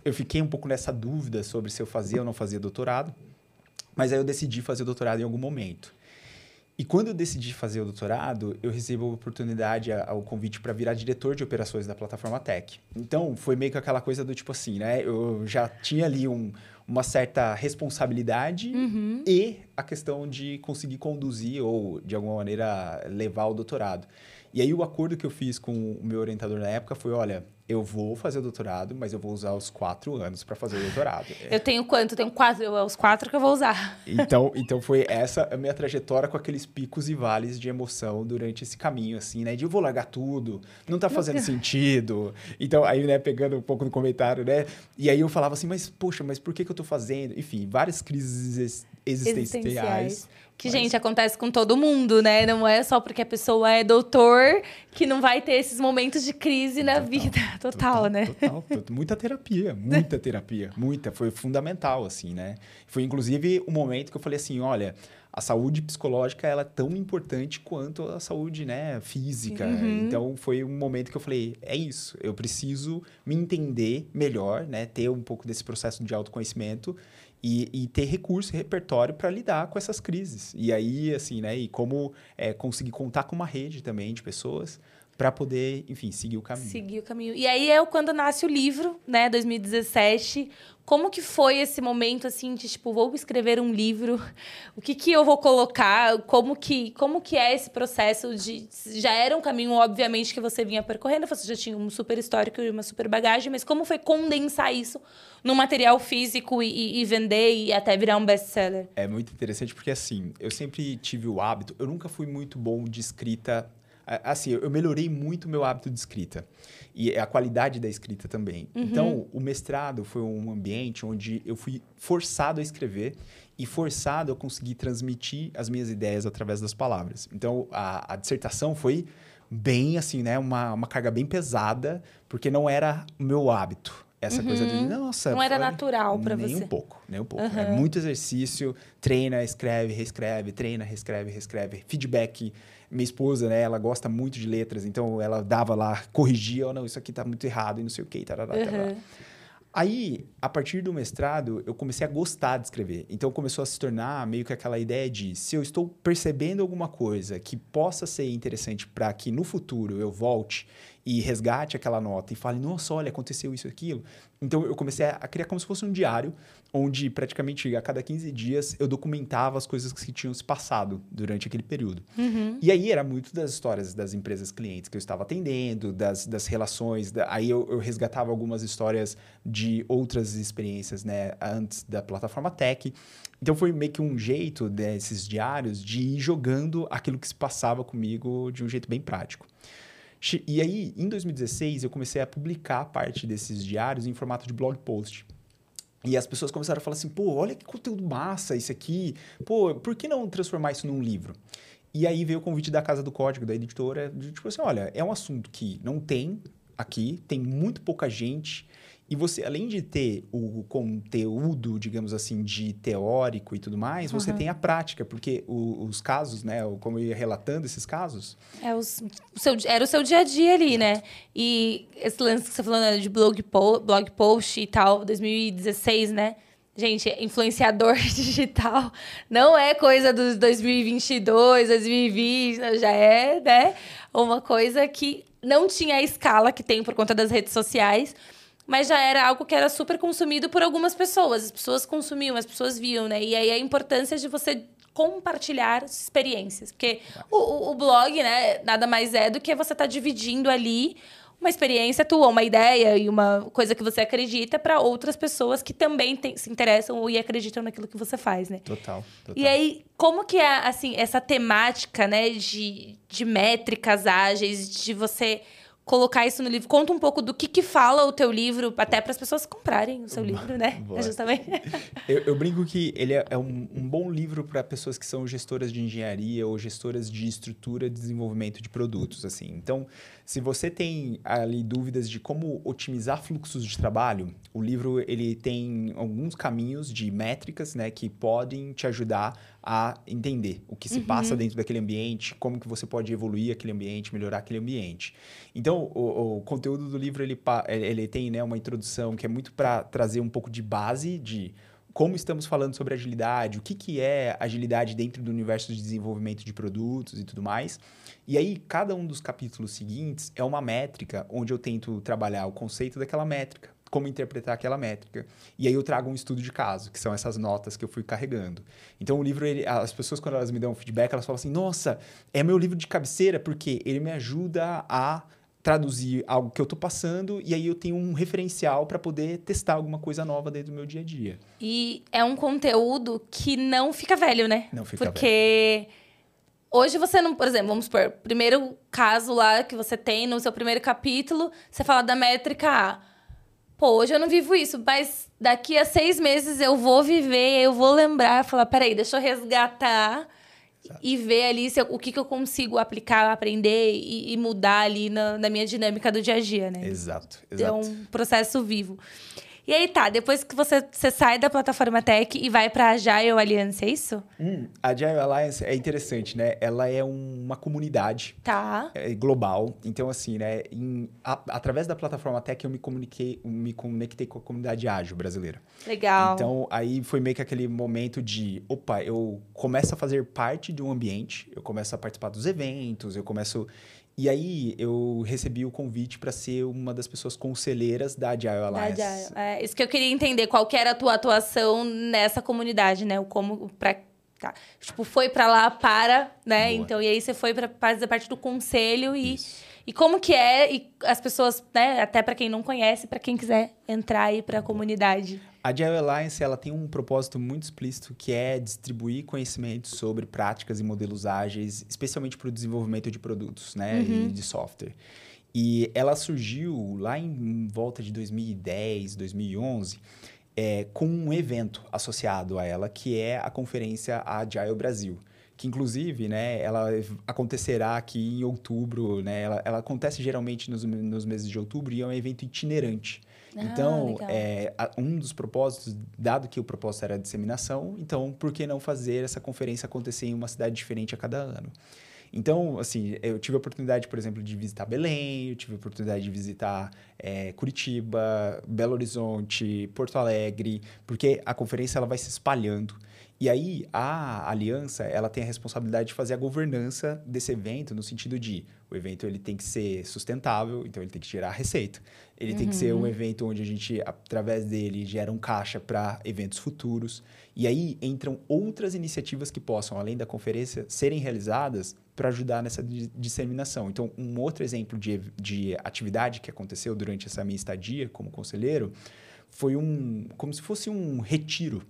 Eu fiquei um pouco nessa dúvida sobre se eu fazia ou não fazia doutorado, mas aí eu decidi fazer doutorado em algum momento. E quando eu decidi fazer o doutorado, eu recebi a oportunidade, o convite para virar diretor de operações da plataforma Tech. Então, foi meio que aquela coisa do tipo assim, né? Eu já tinha ali um, uma certa responsabilidade uhum. e a questão de conseguir conduzir ou, de alguma maneira, levar o doutorado. E aí o acordo que eu fiz com o meu orientador na época foi, olha, eu vou fazer o doutorado, mas eu vou usar os quatro anos para fazer o doutorado. Eu tenho quanto? Eu tenho quatro, é os quatro que eu vou usar. Então, então foi essa a minha trajetória com aqueles picos e vales de emoção durante esse caminho, assim, né? De eu vou largar tudo, não tá fazendo sentido. Então, aí, né, pegando um pouco do comentário, né? E aí eu falava assim, mas, poxa, mas por que, que eu tô fazendo? Enfim, várias crises existenciais. existenciais. Que, Mas... gente, acontece com todo mundo, né? Não é só porque a pessoa é doutor que não vai ter esses momentos de crise na total, vida. Total, total né? Total. Muita terapia, muita terapia. Muita. Foi fundamental, assim, né? Foi, inclusive, o um momento que eu falei assim, olha... A saúde psicológica ela é tão importante quanto a saúde né, física. Uhum. Então, foi um momento que eu falei, é isso. Eu preciso me entender melhor, né? Ter um pouco desse processo de autoconhecimento e, e, ter recurso e repertório para lidar com essas crises. E aí, assim, né? E como é, conseguir contar com uma rede também de pessoas para poder, enfim, seguir o caminho. Seguir o caminho. E aí é quando nasce o livro, né, 2017. Como que foi esse momento assim de tipo, vou escrever um livro? O que que eu vou colocar? Como que como que é esse processo de já era um caminho obviamente que você vinha percorrendo, você já tinha um super histórico e uma super bagagem, mas como foi condensar isso no material físico e, e vender e até virar um best-seller? É muito interessante porque assim, eu sempre tive o hábito, eu nunca fui muito bom de escrita assim, eu melhorei muito o meu hábito de escrita e a qualidade da escrita também. Uhum. Então, o mestrado foi um ambiente onde eu fui forçado a escrever e forçado a conseguir transmitir as minhas ideias através das palavras. Então, a, a dissertação foi bem assim, né, uma, uma carga bem pesada, porque não era o meu hábito. Essa uhum. coisa de, uhum. nossa. Não era natural para você. Nem um pouco, nem um pouco. Uhum. É muito exercício, treina, escreve, reescreve, treina, reescreve, reescreve, feedback minha esposa, né, ela gosta muito de letras, então ela dava lá, corrigia, oh, não, isso aqui tá muito errado e não sei o que, tarará, tarará. Uhum. Aí, a partir do mestrado, eu comecei a gostar de escrever. Então, começou a se tornar meio que aquela ideia de se eu estou percebendo alguma coisa que possa ser interessante para que no futuro eu volte e resgate aquela nota e fale, nossa, olha, aconteceu isso e aquilo. Então eu comecei a criar como se fosse um diário, onde praticamente a cada 15 dias eu documentava as coisas que tinham se passado durante aquele período. Uhum. E aí era muito das histórias das empresas clientes que eu estava atendendo, das, das relações. Da, aí eu, eu, resgatava algumas histórias de outras experiências, né, antes da plataforma Tech. Então foi meio que um jeito desses diários de ir jogando aquilo que se passava comigo de um jeito bem prático. E aí, em 2016, eu comecei a publicar parte desses diários em formato de blog post. E as pessoas começaram a falar assim: pô, olha que conteúdo massa isso aqui. Pô, por que não transformar isso num livro? E aí veio o convite da Casa do Código, da editora, de tipo assim: olha, é um assunto que não tem aqui, tem muito pouca gente e você, além de ter o conteúdo, digamos assim, de teórico e tudo mais, uhum. você tem a prática, porque o, os casos, né, como eu ia relatando esses casos... É os, o seu, era o seu dia a dia ali, né? E esse lance que você falou né, de blog, po, blog post e tal, 2016, né? Gente, influenciador digital não é coisa dos 2022, 2020, já é, né? Uma coisa que não tinha a escala que tem por conta das redes sociais mas já era algo que era super consumido por algumas pessoas. As pessoas consumiam, as pessoas viam, né? E aí a importância de você compartilhar experiências. Porque o, o, blog, né, nada mais é do que você estar tá dividindo ali uma experiência tua, uma ideia e uma coisa que você acredita para outras pessoas que também tem, se interessam e acreditam naquilo que você faz, né? Total, total. E aí, como que é, assim, essa temática, né, de, de métricas ágeis, de você colocar isso no livro. Conta um pouco do que, que fala o teu livro, até para as pessoas comprarem o seu livro, né? Boa. Justamente. Eu, eu, brinco que ele é, é um, um, bom livro para pessoas que são gestoras de engenharia ou gestoras de estrutura de desenvolvimento de produtos, assim. Então, se você tem ali dúvidas de como otimizar fluxos de trabalho, o livro ele tem alguns caminhos de métricas, né, que podem te ajudar a entender o que se uhum. passa dentro daquele ambiente, como que você pode evoluir aquele ambiente, melhorar aquele ambiente. Então, o, o conteúdo do livro ele, ele tem né, uma introdução que é muito para trazer um pouco de base de como estamos falando sobre agilidade, o que, que é agilidade dentro do universo de desenvolvimento de produtos e tudo mais. E aí, cada um dos capítulos seguintes é uma métrica onde eu tento trabalhar o conceito daquela métrica, como interpretar aquela métrica. E aí eu trago um estudo de caso, que são essas notas que eu fui carregando. Então o livro, ele, as pessoas quando elas me dão feedback, elas falam assim: "Nossa, é meu livro de cabeceira porque ele me ajuda a traduzir algo que eu estou passando e aí eu tenho um referencial para poder testar alguma coisa nova dentro do meu dia a dia. E é um conteúdo que não fica velho, né? Não fica Porque velho. Hoje você não, por exemplo, vamos supor, primeiro caso lá que você tem no seu primeiro capítulo, você fala da métrica A. Pô, hoje eu não vivo isso, mas daqui a seis meses eu vou viver, eu vou lembrar, falar, peraí, deixa eu resgatar Exato. e ver ali se eu, o que, que eu consigo aplicar, aprender e, e mudar ali na, na, minha dinâmica do dia a dia, né? Exato, exato. É um processo vivo. E aí tá, depois que você, você sai da plataforma Tech e vai para a Agile Alliance, é isso? Hum, a Agile Alliance é interessante, né? Ela é um, uma comunidade tá. é, global. Então, assim, né? Em, a, através da plataforma Tech eu me comuniquei, me conectei com a comunidade ágil brasileira. Legal. Então, aí foi meio que aquele momento de, opa, eu começo a fazer parte de um ambiente, eu começo a participar dos eventos, eu começo e aí eu recebi o convite para ser uma das pessoas conselheiras da Agile Alliance. Da Agile. É, isso que eu queria entender, qual que era a tua atuação nessa comunidade, né? O como para tá. Tipo, foi para lá para, né? Boa. Então, e aí você foi para fazer parte do conselho e Isso. E como que é, e as pessoas, né, até para quem não conhece, para quem quiser entrar aí para a comunidade. A Agile Alliance ela tem um propósito muito explícito que é distribuir conhecimentos sobre práticas e modelos ágeis, especialmente para o desenvolvimento de produtos, né, uhum. e de software. E ela surgiu lá em volta de 2010, 2011, é, com um evento associado a ela, que é a conferência Agile Brasil que inclusive, né, ela acontecerá aqui em outubro, né? Ela, ela acontece geralmente nos, nos meses de outubro e é um evento itinerante. Ah, então, é, um dos propósitos, dado que o propósito era a disseminação, então por que não fazer essa conferência acontecer em uma cidade diferente a cada ano? Então, assim, eu tive a oportunidade, por exemplo, de visitar Belém, eu tive a oportunidade de visitar é, Curitiba, Belo Horizonte, Porto Alegre, porque a conferência ela vai se espalhando. E aí a aliança ela tem a responsabilidade de fazer a governança desse evento no sentido de o evento ele tem que ser sustentável, então ele tem que gerar receita. Ele uhum. tem que ser um uhum. evento onde a gente através dele gera um caixa para eventos futuros. E aí entram outras iniciativas que possam além da conferência serem realizadas para ajudar nessa disseminação. Então um outro exemplo de, de atividade que aconteceu durante essa minha estadia como conselheiro foi um como se fosse um retiro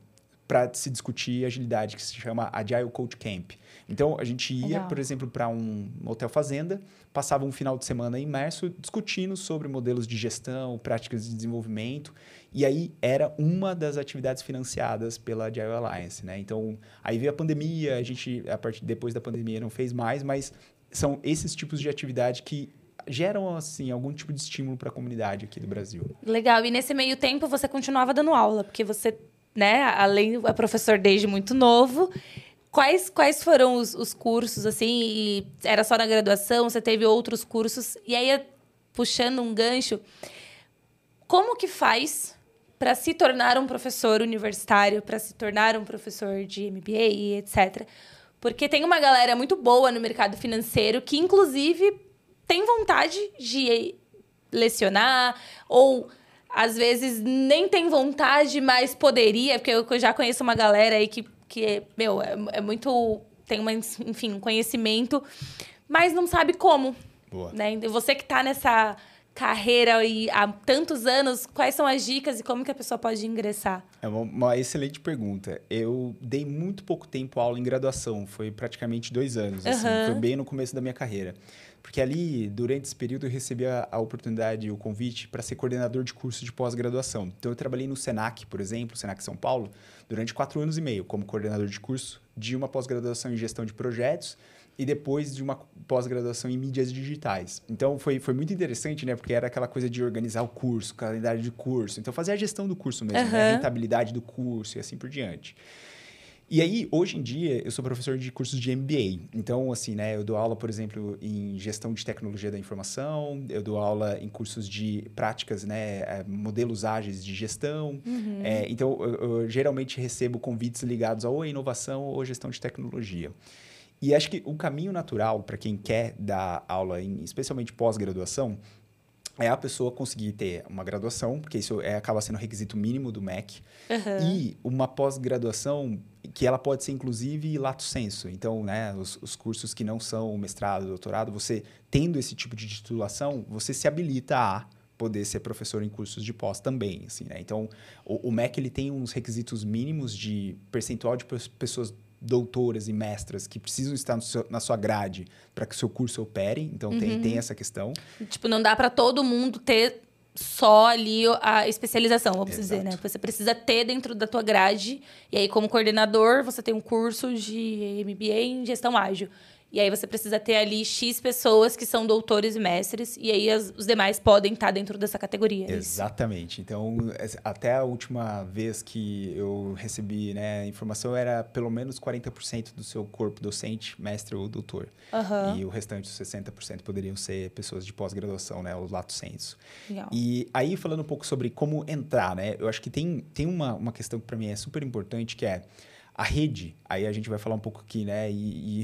para se discutir agilidade, que se chama Agile Coach Camp. Então, a gente ia, Legal. por exemplo, para um hotel fazenda, passava um final de semana imerso discutindo sobre modelos de gestão, práticas de desenvolvimento, e aí era uma das atividades financiadas pela Agile Alliance, né? Então, aí veio a pandemia, a gente, a partir depois da pandemia, não fez mais, mas são esses tipos de atividade que geram assim algum tipo de estímulo para a comunidade aqui do Brasil. Legal. E nesse meio tempo você continuava dando aula, porque você né? Além é professor desde muito novo. Quais, quais foram os, os cursos, assim? E era só na graduação? Você teve outros cursos? E aí, puxando um gancho, como que faz para se tornar um professor universitário, para se tornar um professor de MBA etc. Porque tem uma galera muito boa no mercado financeiro que, inclusive, tem vontade de lecionar ou às vezes nem tem vontade, mas poderia, porque eu já conheço uma galera aí que, que meu, é, é muito. tem uma, enfim, um conhecimento, mas não sabe como. Boa. Né? Você que está nessa carreira e há tantos anos, quais são as dicas e como que a pessoa pode ingressar? É uma, uma, excelente pergunta. Eu dei muito pouco tempo aula em graduação, foi praticamente dois anos, uhum. assim, foi bem no começo da minha carreira. Porque ali, durante esse período, eu recebi a, a oportunidade, o convite para ser coordenador de curso de pós-graduação. Então, eu trabalhei no SENAC, por exemplo, SENAC São Paulo, durante quatro anos e meio, como coordenador de curso de uma pós-graduação em gestão de projetos e depois de uma pós-graduação em mídias digitais. Então foi, foi muito interessante, né? Porque era aquela coisa de organizar o curso, calendário de curso. Então fazer a gestão do curso mesmo, uhum. né? a rentabilidade do curso e assim por diante. E aí, hoje em dia, eu sou professor de cursos de MBA. Então, assim, né, eu dou aula, por exemplo, em gestão de tecnologia da informação, eu dou aula em cursos de práticas, né, é, modelos ágeis de gestão. Uhum. É, então, eu, eu, geralmente recebo convites ligados a ou inovação ou gestão de tecnologia. E acho que o caminho natural para quem quer dar aula, em, especialmente pós-graduação, é a pessoa conseguir ter uma graduação, porque isso é, acaba sendo o requisito mínimo do MEC, uhum. e uma pós-graduação que ela pode ser, inclusive, lato senso. Então, né, os, os, cursos que não são mestrado, doutorado, você tendo esse tipo de titulação, você se habilita a poder ser professor em cursos de pós também, assim, né? Então, o, o MEC, ele tem uns requisitos mínimos de percentual de pessoas doutoras e mestras que precisam estar seu, na sua grade para que o seu curso opere. Então, uhum. tem, tem essa questão. Tipo, não dá para todo mundo ter só ali a especialização, vamos Exato. dizer, né? Você precisa ter dentro da tua grade. E aí, como coordenador, você tem um curso de MBA em gestão ágil. E aí você precisa ter ali X pessoas que são doutores e mestres, e aí as, os demais podem estar dentro dessa categoria. É Exatamente. Então, até a última vez que eu recebi né, informação, era pelo menos 40% do seu corpo docente, mestre ou doutor. Uhum. E o restante, 60%, poderiam ser pessoas de pós-graduação, né? O lato senso. Legal. E aí, falando um pouco sobre como entrar, né? Eu acho que tem, tem uma, uma questão que para mim é super importante, que é a rede, aí a gente vai falar um pouco aqui, né? E,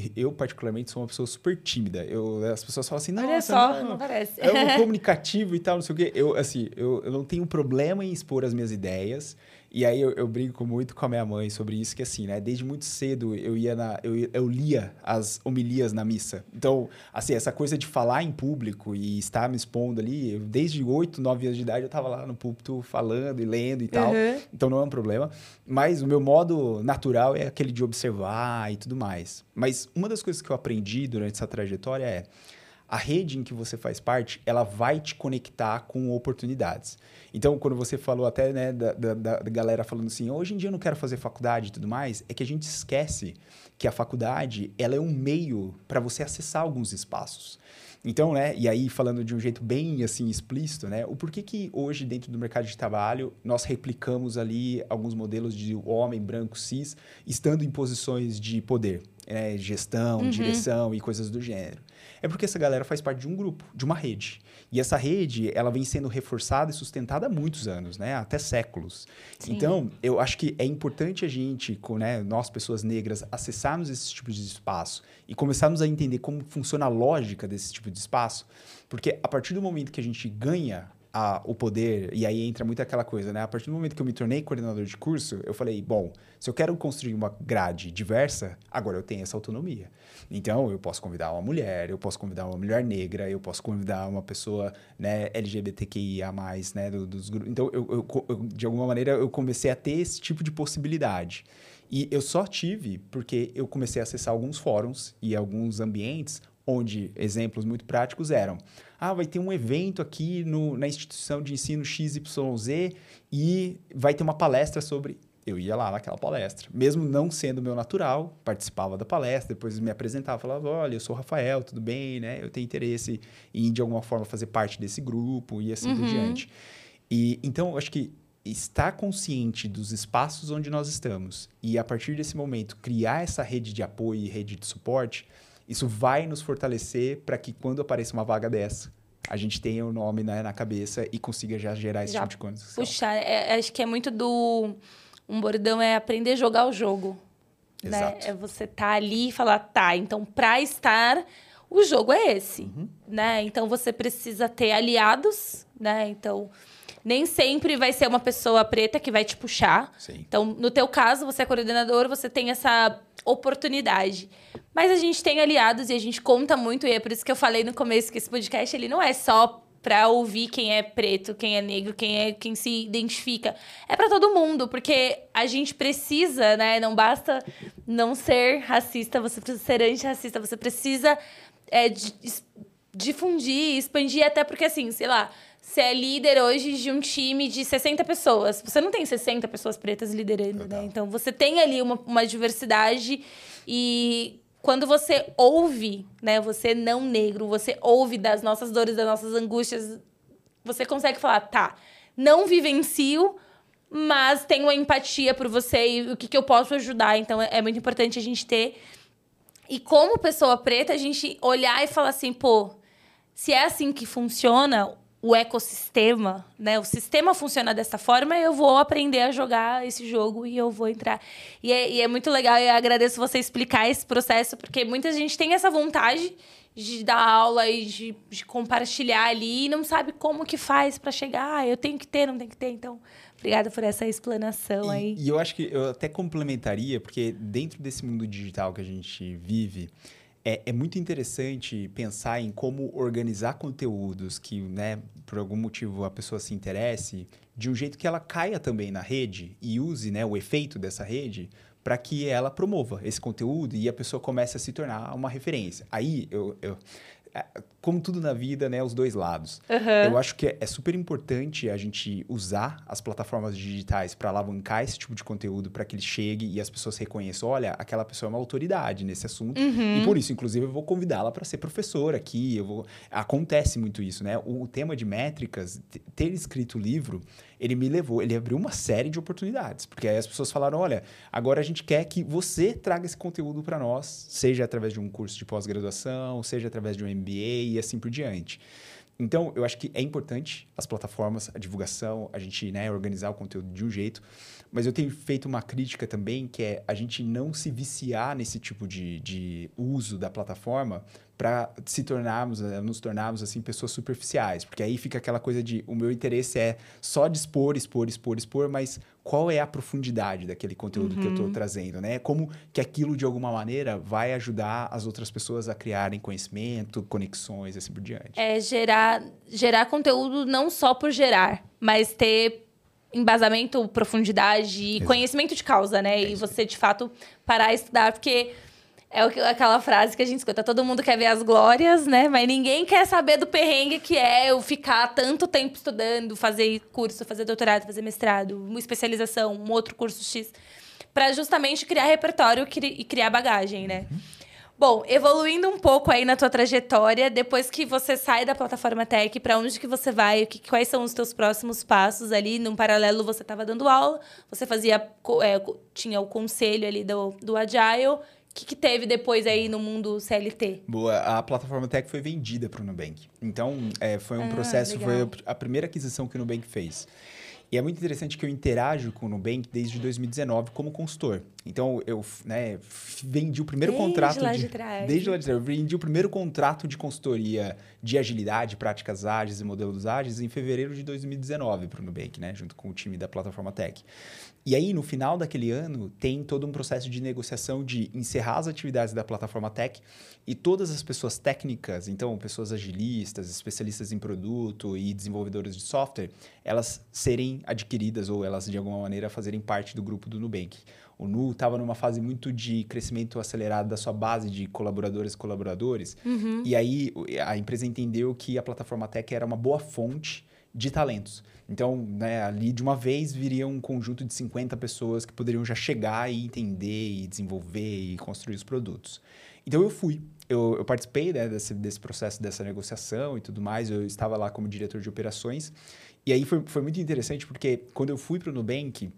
e, eu, particularmente, sou uma pessoa super tímida. Eu, as pessoas falam assim, não, Olha só, não, não parece. É um comunicativo e tal, não sei o quê. Eu, assim, eu, eu não tenho problema em expor as minhas ideias. E aí eu, eu, brinco muito com a minha mãe sobre isso, que assim, né? Desde muito cedo eu ia na. Eu, eu lia as homilias na missa. Então, assim, essa coisa de falar em público e estar me expondo ali, eu, desde 8, 9 anos de idade, eu estava lá no púlpito falando e lendo e tal. Uhum. Então não é um problema. Mas o meu modo natural é aquele de observar e tudo mais. Mas uma das coisas que eu aprendi durante essa trajetória é a rede em que você faz parte, ela vai te conectar com oportunidades. Então, quando você falou até né, da, da, da, galera falando assim, hoje em dia eu não quero fazer faculdade e tudo mais, é que a gente esquece que a faculdade ela é um meio para você acessar alguns espaços. Então, né, e aí falando de um jeito bem assim explícito, né, o porquê que hoje dentro do mercado de trabalho nós replicamos ali alguns modelos de homem branco cis estando em posições de poder, né, gestão, uhum. direção e coisas do gênero. É porque essa galera faz parte de um grupo, de uma rede. E essa rede, ela vem sendo reforçada e sustentada há muitos anos, né? Até séculos. Sim. Então, eu acho que é importante a gente, né, nós pessoas negras, acessarmos esses tipos de espaço e começarmos a entender como funciona a lógica desse tipo de espaço, porque a partir do momento que a gente ganha a, o poder, e aí entra muito aquela coisa, né? A partir do momento que eu me tornei coordenador de curso, eu falei, bom, se eu quero construir uma grade diversa, agora eu tenho essa autonomia. Então, eu posso convidar uma mulher, eu posso convidar uma mulher negra, eu posso convidar uma pessoa né, LGBTQIA+, né, do, dos grupos. Então, eu, eu, eu, de alguma maneira, eu comecei a ter esse tipo de possibilidade. E eu só tive porque eu comecei a acessar alguns fóruns e alguns ambientes onde exemplos muito práticos eram: ah, vai ter um evento aqui no, na instituição de ensino XYZ e vai ter uma palestra sobre. Eu ia lá naquela palestra, mesmo não sendo meu natural, participava da palestra, depois me apresentava, falava: olha, eu sou o Rafael, tudo bem, né? Eu tenho interesse em de alguma forma fazer parte desse grupo e assim uhum. por diante. E então, eu acho que estar consciente dos espaços onde nós estamos e a partir desse momento criar essa rede de apoio e rede de suporte isso vai nos fortalecer para que quando apareça uma vaga dessa, a gente tenha o nome né, na cabeça e consiga já gerar esse já tipo de coisa. Puxa, é, acho que é muito do. Um bordão é aprender a jogar o jogo. Né? Exato. Né? É você tá ali e falar, tá, então para estar, o jogo é esse. Uhum. Né? Então você precisa ter aliados, né? Então nem sempre vai ser uma pessoa preta que vai te puxar. Sim. Então, no teu caso, você é coordenador, você tem essa oportunidade. Mas a gente tem aliados e a gente conta muito, e é por isso que eu falei no começo que esse podcast ele não é só para ouvir quem é preto, quem é negro, quem é quem se identifica. É para todo mundo, porque a gente precisa, né? Não basta não ser racista, você precisa ser antirracista, você precisa é, difundir, expandir, até porque, assim, sei lá, você é líder hoje de um time de 60 pessoas. Você não tem 60 pessoas pretas liderando, né? Total. né? Então, você tem ali uma, uma diversidade e quando você ouve, né, você não negro, você ouve das nossas dores, das nossas angústias, você consegue falar, tá, não vivencio, mas tenho empatia por você e o que, que eu posso ajudar. Então, é, é muito importante a gente ter. E como pessoa preta, a gente olhar e falar assim, pô, se é assim que funciona, o ecossistema, né? O sistema funciona dessa forma, eu vou aprender a jogar esse jogo e eu vou entrar. E é, e é muito legal, e eu agradeço você explicar esse processo, porque muita gente tem essa vontade de dar aula e de, de compartilhar ali e não sabe como que faz para chegar. Ah, eu tenho que ter, não tem que ter. Então, obrigada por essa explanação e, aí. E eu acho que eu até complementaria, porque dentro desse mundo digital que a gente vive, é, é, muito interessante pensar em como organizar conteúdos que, né, por algum motivo a pessoa se interesse, de um jeito que ela caia também na rede e use né, o efeito dessa rede para que ela promova esse conteúdo e a pessoa comece a se tornar uma referência. Aí eu, eu é, como tudo na vida, né, os dois lados. Uhum. Eu acho que é super importante a gente usar as plataformas digitais para alavancar esse tipo de conteúdo para que ele chegue e as pessoas reconheçam, olha, aquela pessoa é uma autoridade nesse assunto uhum. e por isso, inclusive, eu vou convidá-la para ser professora aqui. Eu vou... Acontece muito isso, né? O tema de métricas, ter escrito o livro, ele me levou, ele abriu uma série de oportunidades, porque aí as pessoas falaram, olha, agora a gente quer que você traga esse conteúdo para nós, seja através de um curso de pós-graduação, seja através de um MBA e assim por diante. Então, eu acho que é importante as plataformas, a divulgação, a gente né, organizar o conteúdo de um jeito, mas eu tenho feito uma crítica também, que é a gente não se viciar nesse tipo de, de uso da plataforma para se tornarmos, eh, nos tornarmos assim pessoas superficiais, porque aí fica aquela coisa de o meu interesse é só dispor, expor, expor, expor, mas qual é a profundidade daquele conteúdo uhum. que eu estou uhum. trazendo, né? Como que aquilo de alguma maneira vai ajudar as outras pessoas a criarem conhecimento, conexões, assim por diante. É gerar gerar conteúdo não só por gerar, mas ter embasamento, profundidade e conhecimento de causa, né? É e você, de fato, parar e estudar, porque é aquela frase que a gente escuta: todo mundo quer ver as glórias, né? Mas ninguém quer saber do perrengue que é eu ficar tanto tempo estudando, fazer curso, fazer doutorado, fazer mestrado, uma especialização, um outro curso X, para justamente criar repertório e criar bagagem, né? Uhum. Bom, evoluindo um pouco aí na tua trajetória, depois que você sai da plataforma Tech, para onde que você vai? Que, quais são os teus próximos passos ali? Num paralelo, você estava dando aula, você fazia, é, tinha o conselho ali do, do Agile. O que, que, teve depois aí no mundo CLT? Boa, a plataforma Tech foi vendida para o Nubank. Então, é, foi um ah, processo, legal. foi a primeira aquisição que o Nubank fez. E é muito interessante que eu interajo com o Nubank desde 2019 como consultor. Então, eu né, vendi o primeiro desde contrato... Lá de, de trás. Desde lá de trás. Eu vendi o primeiro contrato de consultoria de agilidade, práticas ágeis e modelos ágeis em fevereiro de 2019 para o Nubank, né? Junto com o time da plataforma Tech. E aí, no final daquele ano, tem todo um processo de negociação de encerrar as atividades da plataforma Tech e todas as pessoas técnicas, então pessoas agilistas, especialistas em produto e desenvolvedores de software, elas serem adquiridas ou elas de alguma maneira fazerem parte do grupo do Nubank. O Nu estava numa fase muito de crescimento acelerado da sua base de colaboradores e colaboradores. Uhum. E aí a empresa entendeu que a plataforma Tech era uma boa fonte de talentos. Então, né, ali de uma vez viria um conjunto de 50 pessoas que poderiam já chegar e entender e desenvolver e construir os produtos. Então eu fui eu, eu participei né, desse, desse processo, dessa negociação e tudo mais. Eu estava lá como diretor de operações. E aí foi, foi muito interessante, porque quando eu fui para o Nubank,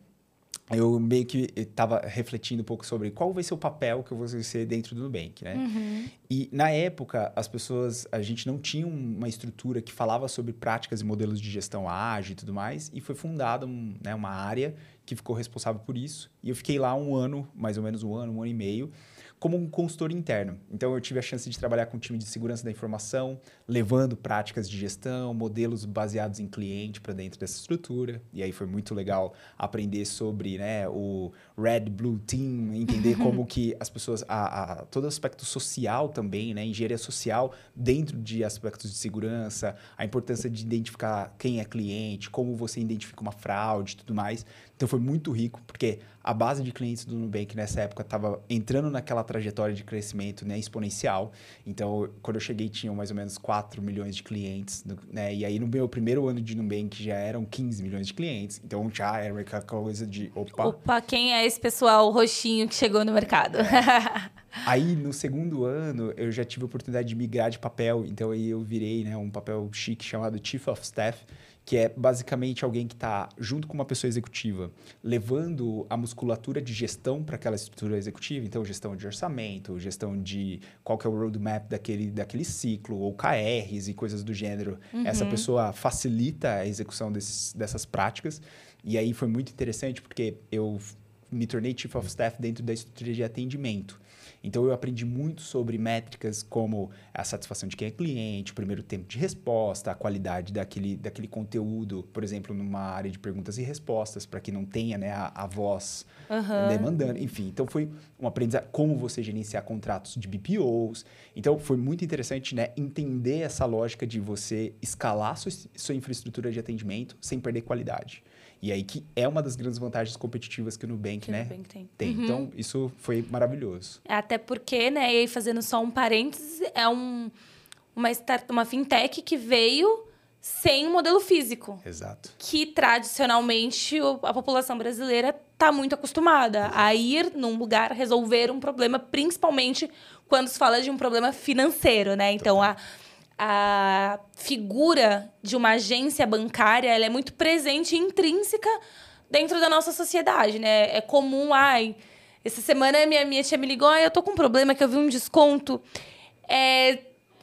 eu meio que estava refletindo um pouco sobre qual vai ser o papel que eu vou ser dentro do Nubank, né? Uhum. E na época, as pessoas, a gente não tinha uma estrutura que falava sobre práticas e modelos de gestão ágil e tudo mais, e foi fundada um, né, uma área que ficou responsável por isso. E eu fiquei lá um ano, mais ou menos um ano, um ano e meio, como um consultor interno. Então, eu tive a chance de trabalhar com o time de segurança da informação, levando práticas de gestão, modelos baseados em cliente para dentro dessa estrutura. E aí foi muito legal aprender sobre né, o Red Blue Team, entender como que as pessoas, a, a, todo o aspecto social também, né, engenharia social dentro de aspectos de segurança, a importância de identificar quem é cliente, como você identifica uma fraude e tudo mais. Então foi muito rico, porque a base de clientes do Nubank nessa época estava entrando naquela trajetória de crescimento né, exponencial. Então, quando eu cheguei, tinham mais ou menos 4 milhões de clientes. Né? E aí, no meu primeiro ano de Nubank, já eram 15 milhões de clientes. Então, já era aquela coisa de... Opa, opa quem é esse pessoal roxinho que chegou no mercado? É. aí, no segundo ano, eu já tive a oportunidade de migrar de papel. Então, aí eu virei né, um papel chique chamado Chief of Staff que é basicamente alguém que está junto com uma pessoa executiva, levando a musculatura de gestão para aquela estrutura executiva, então gestão de orçamento, gestão de qual que é o roadmap daquele, daquele ciclo, ou KRs e coisas do gênero. Uhum. Essa pessoa facilita a execução desses, dessas práticas. E aí foi muito interessante porque eu me tornei Chief of Staff dentro da estrutura de atendimento. Então eu aprendi muito sobre métricas como a satisfação de quem é cliente, o primeiro tempo de resposta, a qualidade daquele, daquele conteúdo, por exemplo, numa área de perguntas e respostas, para que não tenha né, a, a voz uhum. demandando. Enfim, então foi um aprendizado como você gerenciar contratos de BPOs. Então foi muito interessante né, entender essa lógica de você escalar sua, sua infraestrutura de atendimento sem perder qualidade. E aí que é uma das grandes vantagens competitivas que o Nubank, que né, Nubank tem. tem. Uhum. Então, isso foi maravilhoso. Até porque, né, e aí fazendo só um parênteses, é um, uma, start, uma fintech que veio sem um modelo físico. Exato. Que tradicionalmente a população brasileira está muito acostumada Exato. a ir num lugar resolver um problema, principalmente quando se fala de um problema financeiro, né? Então, Total. a a figura de uma agência bancária ela é muito presente e intrínseca dentro da nossa sociedade, né? É comum, ai, essa semana minha, minha tia me ligou, ai, eu tô com um problema que eu vi um desconto. É,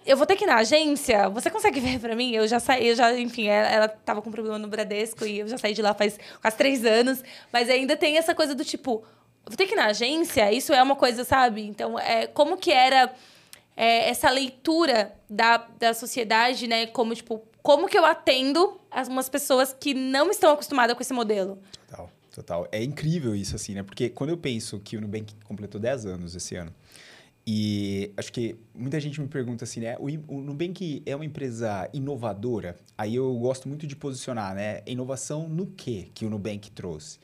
eu vou ter que ir na agência, você consegue ver para mim? Eu já saí, eu já, enfim, ela, ela tava com problema no Bradesco e eu já saí de lá faz quase três anos, mas ainda tem essa coisa do tipo, vou ter que ir na agência? Isso é uma coisa, sabe? Então, é, como que era é, essa leitura da, da sociedade, né? Como, tipo, como que eu atendo umas pessoas que não estão acostumadas com esse modelo? Total, total. É incrível isso, assim, né? Porque quando eu penso que o Nubank completou 10 anos esse ano, e acho que muita gente me pergunta assim, né? O, o Nubank é uma empresa inovadora? Aí eu gosto muito de posicionar, né? Inovação no quê que o Nubank trouxe?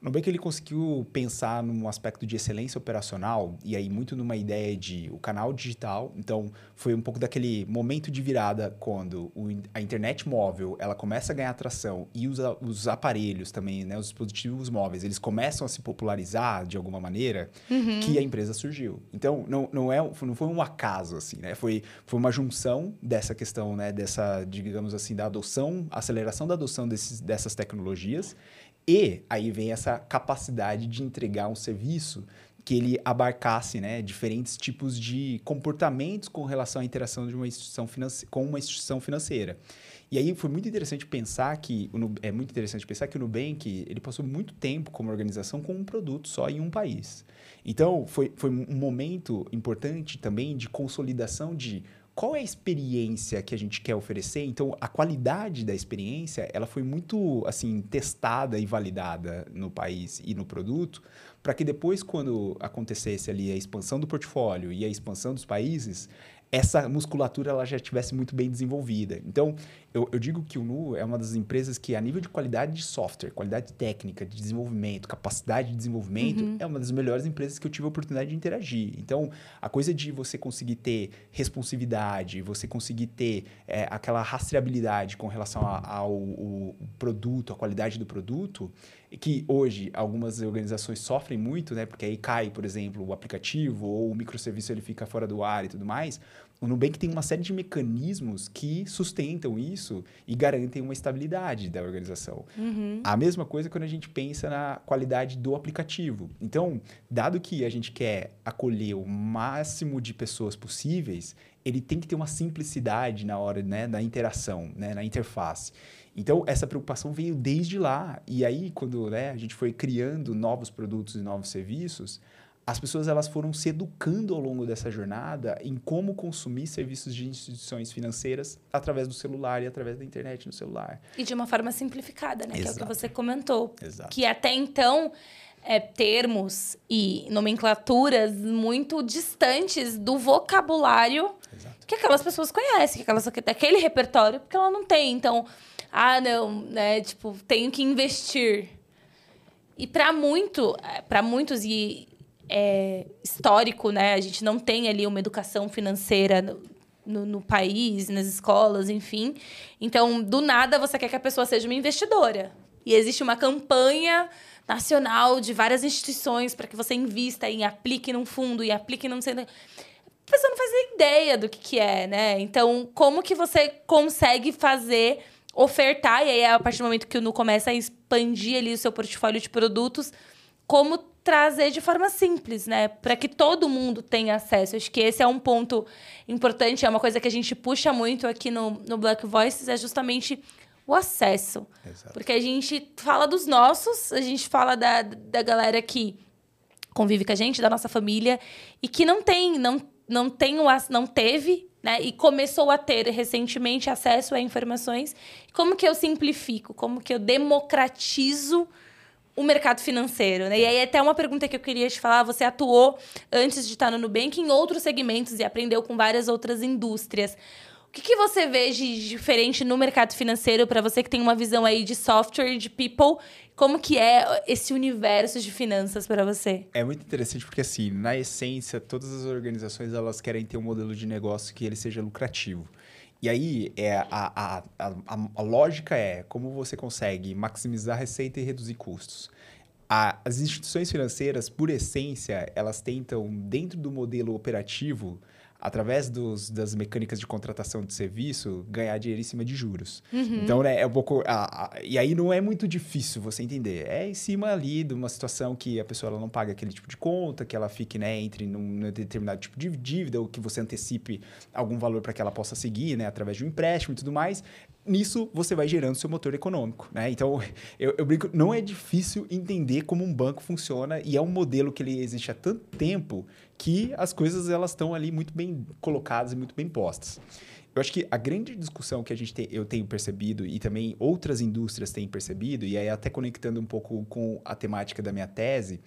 O Nubank ele conseguiu pensar num aspecto de excelência operacional e aí muito numa ideia de o canal digital. Então, foi um pouco daquele momento de virada quando o, a internet móvel ela começa a ganhar atração e os, os aparelhos também, né, os dispositivos móveis, eles começam a se popularizar de alguma maneira, uhum. que a empresa surgiu. Então, não, não, é, não foi um acaso, assim, né? Foi, foi uma junção dessa questão, né, dessa, digamos assim, da adoção, aceleração da adoção desses, dessas tecnologias e aí vem essa capacidade de entregar um serviço que ele abarcasse né, diferentes tipos de comportamentos com relação à interação de uma instituição com uma instituição financeira. E aí foi muito interessante pensar que é muito interessante pensar que o Nubank ele passou muito tempo como organização com um produto só em um país. Então foi, foi um momento importante também de consolidação de qual é a experiência que a gente quer oferecer? Então, a qualidade da experiência, ela foi muito, assim, testada e validada no país e no produto, para que depois, quando acontecesse ali a expansão do portfólio e a expansão dos países, essa musculatura ela já estivesse muito bem desenvolvida. Então, eu, eu, digo que o Nu é uma das empresas que, a nível de qualidade de software, qualidade técnica, de desenvolvimento, capacidade de desenvolvimento, uhum. é uma das melhores empresas que eu tive a oportunidade de interagir. Então, a coisa de você conseguir ter responsividade, você conseguir ter é, aquela rastreabilidade com relação a, ao, ao produto, a qualidade do produto, que hoje algumas organizações sofrem muito, né? Porque aí cai, por exemplo, o aplicativo ou o microserviço ele fica fora do ar e tudo mais. O Nubank tem uma série de mecanismos que sustentam isso e garantem uma estabilidade da organização. Uhum. A mesma coisa quando a gente pensa na qualidade do aplicativo. Então, dado que a gente quer acolher o máximo de pessoas possíveis, ele tem que ter uma simplicidade na hora né, da interação, né, na interface. Então, essa preocupação veio desde lá. E aí, quando né, a gente foi criando novos produtos e novos serviços, as pessoas elas foram se educando ao longo dessa jornada em como consumir serviços de instituições financeiras através do celular e através da internet no celular. E de uma forma simplificada, né? Exato. Que é o que você comentou. Exato. Que até então, é, termos e nomenclaturas muito distantes do vocabulário Exato. que aquelas pessoas conhecem, que aquelas, daquele repertório, porque ela não tem. Então, ah, não, né? Tipo, tenho que investir. E para muito, para muitos e é, histórico, né? A gente não tem ali uma educação financeira no, no, no, país, nas escolas, enfim. Então, do nada, você quer que a pessoa seja uma investidora. E existe uma campanha nacional de várias instituições para que você invista e aplique num fundo e aplique num... A pessoa não faz ideia do que, que é, né? Então, como que você consegue fazer, ofertar, e aí é a partir do momento que o Nu começa a expandir ali o seu portfólio de produtos, como trazer de forma simples, né? Para que todo mundo tenha acesso. Acho que esse é um ponto importante, é uma coisa que a gente puxa muito aqui no, no Black Voices, é justamente o acesso. Exato. Porque a gente fala dos nossos, a gente fala da, da galera que convive com a gente, da nossa família, e que não tem, não, não tem o não teve, né? E começou a ter recentemente acesso a informações. Como que eu simplifico? Como que eu democratizo o mercado financeiro, né? E aí até uma pergunta que eu queria te falar, você atuou antes de estar no Nubank em outros segmentos e aprendeu com várias outras indústrias. O que, que você vê de diferente no mercado financeiro para você que tem uma visão aí de software, de people? Como que é esse universo de finanças para você? É muito interessante porque assim, na essência, todas as organizações elas querem ter um modelo de negócio que ele seja lucrativo. E aí, é, a, a, a, a, lógica é como você consegue maximizar a receita e reduzir custos. A, as instituições financeiras, por essência, elas tentam, dentro do modelo operativo, através dos, das mecânicas de contratação de serviço, ganhar dinheiro em cima de juros. Uhum. Então, né, é um pouco. A, a, e aí não é muito difícil você entender. É em cima ali de uma situação que a pessoa ela não paga aquele tipo de conta, que ela fique, né, entre num determinado tipo de dívida, ou que você antecipe algum valor para que ela possa seguir, né, através de um empréstimo e tudo mais nisso você vai gerando seu motor econômico, né? Então, eu, eu, brinco, não é difícil entender como um banco funciona e é um modelo que ele existe há tanto tempo que as coisas elas estão ali muito bem colocadas e muito bem postas. Eu acho que a grande discussão que a gente tem, eu tenho percebido e também outras indústrias têm percebido, e aí até conectando um pouco com a temática da minha tese,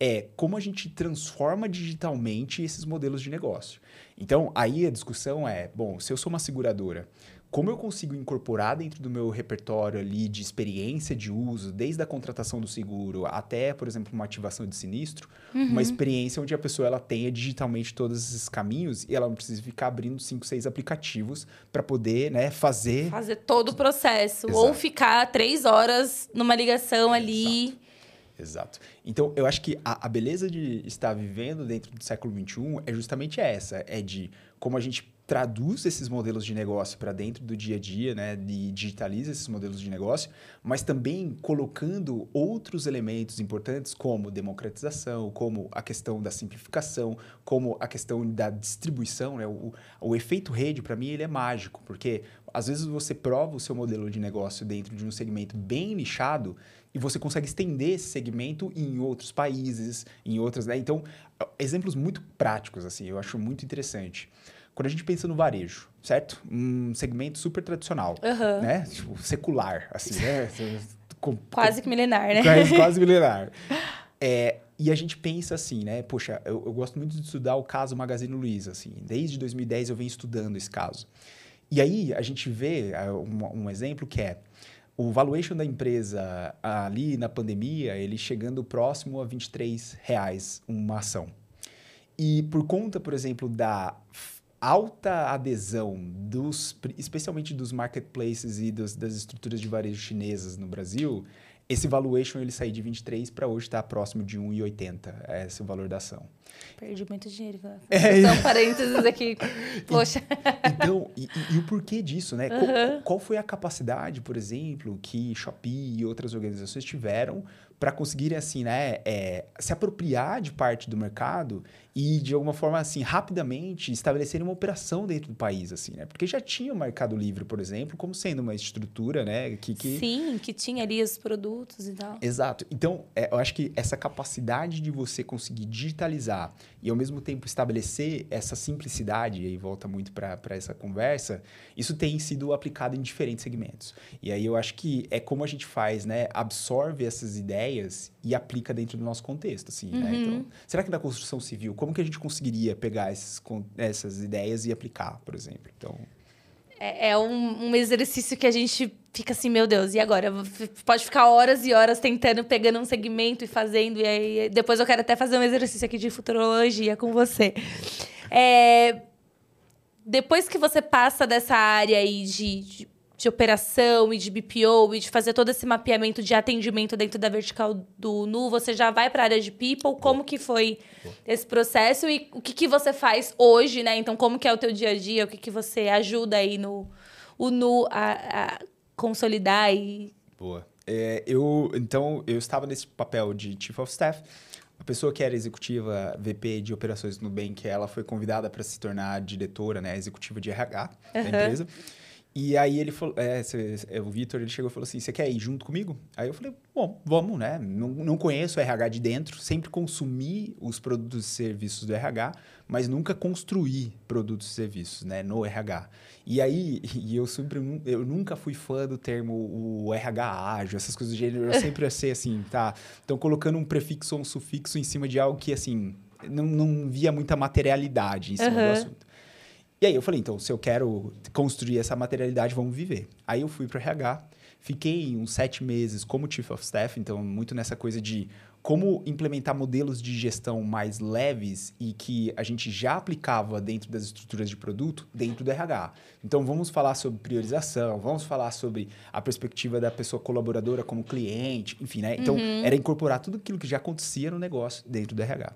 é como a gente transforma digitalmente esses modelos de negócio. Então, aí a discussão é, bom, se eu sou uma seguradora, como eu consigo incorporar dentro do meu repertório ali de experiência de uso, desde a contratação do seguro até, por exemplo, uma ativação de sinistro, uhum. uma experiência onde a pessoa ela tenha digitalmente todos esses caminhos e ela não precisa ficar abrindo cinco, seis aplicativos para poder né, fazer... Fazer todo o processo. Exato. Ou ficar três horas numa ligação ali... Exato. Exato. Então, eu acho que a, a, beleza de estar vivendo dentro do século XXI é justamente essa: é de como a gente traduz esses modelos de negócio para dentro do dia a dia, né, e digitaliza esses modelos de negócio, mas também colocando outros elementos importantes como democratização, como a questão da simplificação, como a questão da distribuição, né, o, o efeito rede para mim ele é mágico, porque às vezes você prova o seu modelo de negócio dentro de um segmento bem nichado e você consegue estender esse segmento em outros países, em outras, né? Então, exemplos muito práticos assim, eu acho muito interessante. Quando a gente pensa no varejo, certo? Um segmento super tradicional, uhum. né? Tipo, secular, assim, né? Com, quase que milenar, né? Quase, quase milenar. É, e a gente pensa assim, né? Poxa, eu, eu, gosto muito de estudar o caso Magazine Luiza, assim. Desde 2010 eu venho estudando esse caso. E aí a gente vê é, um, um exemplo que é o valuation da empresa ali na pandemia, ele chegando próximo a 23 reais uma ação. E por conta, por exemplo, da alta adesão dos, especialmente dos marketplaces e dos, das estruturas de varejo chinesas no Brasil, esse valuation ele saiu de 23 para hoje estar tá próximo de 1,80. É esse o valor da ação. Perdi muito dinheiro. É, São parênteses aqui. Poxa. Então, e, e, e, o porquê disso, né? Uhum. Qual, qual, foi a capacidade, por exemplo, que Shopee e outras organizações tiveram para conseguirem, assim, né, é, se apropriar de parte do mercado e de alguma forma assim rapidamente estabelecerem uma operação dentro do país assim né porque já tinha o Mercado Livre por exemplo como sendo uma estrutura né que, que... sim que tinha ali os produtos e tal exato então é, eu acho que essa capacidade de você conseguir digitalizar e ao mesmo tempo estabelecer essa simplicidade e aí volta muito para essa conversa isso tem sido aplicado em diferentes segmentos e aí eu acho que é como a gente faz né absorve essas ideias e aplica dentro do nosso contexto assim né? uhum. né então será que na construção civil como que a gente conseguiria pegar esses, essas ideias e aplicar, por exemplo? Então... É, é um, um, exercício que a gente fica assim, meu Deus, e agora? Pode ficar horas e horas tentando, pegando um segmento e fazendo, e aí depois eu quero até fazer um exercício aqui de futurologia com você. É, depois que você passa dessa área aí de, de de operação e de BPO e de fazer todo esse mapeamento de atendimento dentro da vertical do Nu, você já vai para a área de people? Como que foi esse processo e o que, que você faz hoje, né? Então, como que é o teu dia a dia? O que, que você ajuda aí no o Nu a, a consolidar e... Boa. É, eu, então, eu estava nesse papel de Chief of Staff. A pessoa que era executiva VP de operações no Nubank, ela foi convidada para se tornar diretora, né, executiva de RH uhum. da empresa. E aí ele falou, é, é, o Vitor, ele chegou e falou assim, você quer ir junto comigo? Aí eu falei, bom, vamos, né? Não, não conheço o RH de dentro, sempre consumi os produtos e serviços do RH, mas nunca construí produtos e serviços, né, no RH. E aí, e eu sempre, eu nunca fui fã do termo o RH ágil, essas coisas do gênero, eu sempre achei assim, tá? Então, colocando um prefixo ou um sufixo em cima de algo que, assim, não, não via muita materialidade em cima uhum. do assunto. E aí eu falei, então, se eu quero construir essa materialidade, vamos viver. Aí eu fui para o RH, fiquei uns sete meses como Chief of Staff, então muito nessa coisa de como implementar modelos de gestão mais leves e que a gente já aplicava dentro das estruturas de produto dentro do RH. Então vamos falar sobre priorização, vamos falar sobre a perspectiva da pessoa colaboradora como cliente, enfim, né? Então uhum. era incorporar tudo aquilo que já acontecia no negócio dentro do RH.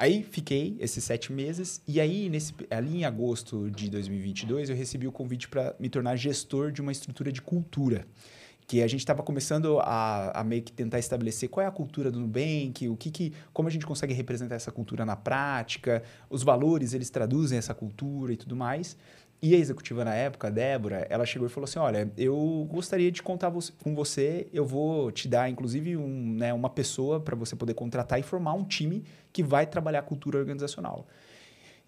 Aí fiquei esses sete meses e aí nesse ali em agosto de 2022 eu recebi o convite para me tornar gestor de uma estrutura de cultura que a gente estava começando a, a, meio que tentar estabelecer qual é a cultura do Nubank, o que, que como a gente consegue representar essa cultura na prática, os valores eles traduzem essa cultura e tudo mais. E a executiva na época, a Débora, ela chegou e falou assim: Olha, eu gostaria de contar com você, eu vou te dar, inclusive, um, né, uma pessoa para você poder contratar e formar um time que vai trabalhar cultura organizacional.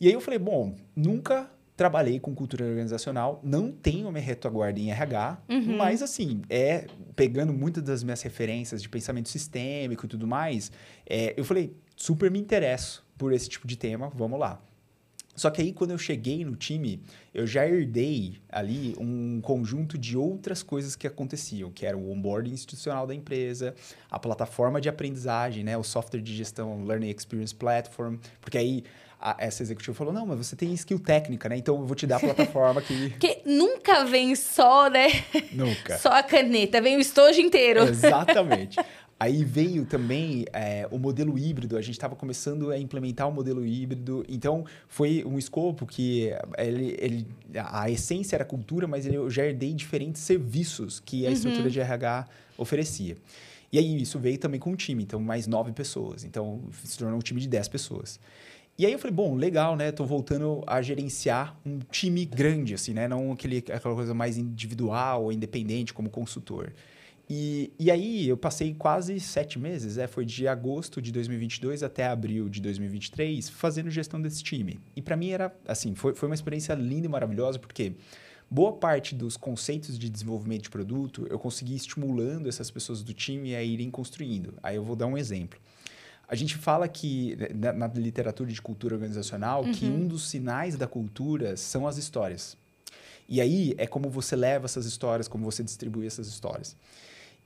E aí eu falei: Bom, nunca trabalhei com cultura organizacional, não tenho minha retaguarda em RH, uhum. mas assim, é pegando muitas das minhas referências de pensamento sistêmico e tudo mais, é, eu falei: super me interesso por esse tipo de tema, vamos lá. Só que aí, quando eu cheguei no time, eu já herdei ali um conjunto de outras coisas que aconteciam, que era o onboarding institucional da empresa, a plataforma de aprendizagem, né, o software de gestão Learning Experience Platform, porque aí a, essa executiva falou: não, mas você tem skill técnica, né? Então eu vou te dar a plataforma que. Porque nunca vem só, né? Nunca. Só a caneta, vem o estojo inteiro. Exatamente. Aí veio também é, o modelo híbrido, a gente estava começando a implementar o modelo híbrido, então foi um escopo que ele, ele, a essência era cultura, mas eu já herdei diferentes serviços que a uhum. estrutura de RH oferecia. E aí isso veio também com um time, então mais nove pessoas, então se tornou um time de dez pessoas. E aí eu falei, bom, legal, né? Tô voltando a gerenciar um time grande, assim, né? Não aquele, aquela coisa mais individual ou independente como consultor. E, e aí eu passei quase sete meses, é, foi de agosto de 2022 até abril de 2023, fazendo gestão desse time. E para mim era, assim, foi, foi uma experiência linda e maravilhosa, porque boa parte dos conceitos de desenvolvimento de produto eu consegui estimulando essas pessoas do time a irem construindo. Aí eu vou dar um exemplo. A gente fala que, na, na literatura de cultura organizacional, uhum. que um dos sinais da cultura são as histórias. E aí é como você leva essas histórias, como você distribui essas histórias.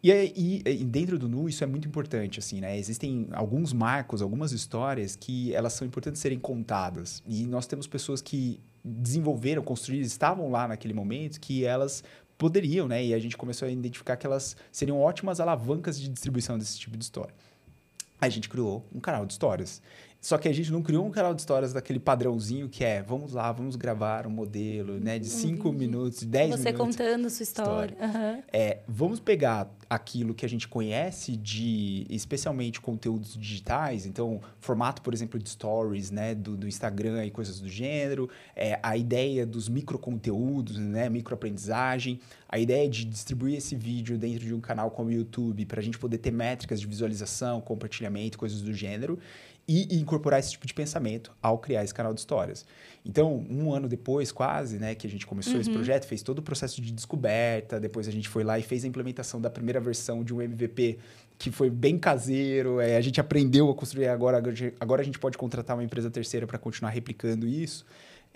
E, e, e, dentro do Nu isso é muito importante, assim, né? Existem alguns marcos, algumas histórias que elas são importantes serem contadas. E nós temos pessoas que desenvolveram, construíram, estavam lá naquele momento, que elas poderiam, né? E a gente começou a identificar que elas seriam ótimas alavancas de distribuição desse tipo de história. A gente criou um canal de histórias. Só que a gente não criou um canal de histórias daquele padrãozinho que é, vamos lá, vamos gravar um modelo, né, de 5 minutos, de 10 Você minutos. Você contando sua história. história. Uhum. É, vamos pegar aquilo que a gente conhece de, especialmente, conteúdos digitais. Então, formato, por exemplo, de stories, né, do, do Instagram e coisas do gênero. É, a ideia dos microconteúdos, né, microaprendizagem. A ideia de distribuir esse vídeo dentro de um canal como o YouTube para a gente poder ter métricas de visualização, compartilhamento, coisas do gênero e, incorporar esse tipo de pensamento ao criar esse canal de histórias. Então, um ano depois, quase, né, que a gente começou uhum. esse projeto, fez todo o processo de descoberta, depois a gente foi lá e fez a implementação da primeira versão de um MVP que foi bem caseiro, é, a gente aprendeu a construir agora, agora a gente pode contratar uma empresa terceira para continuar replicando isso.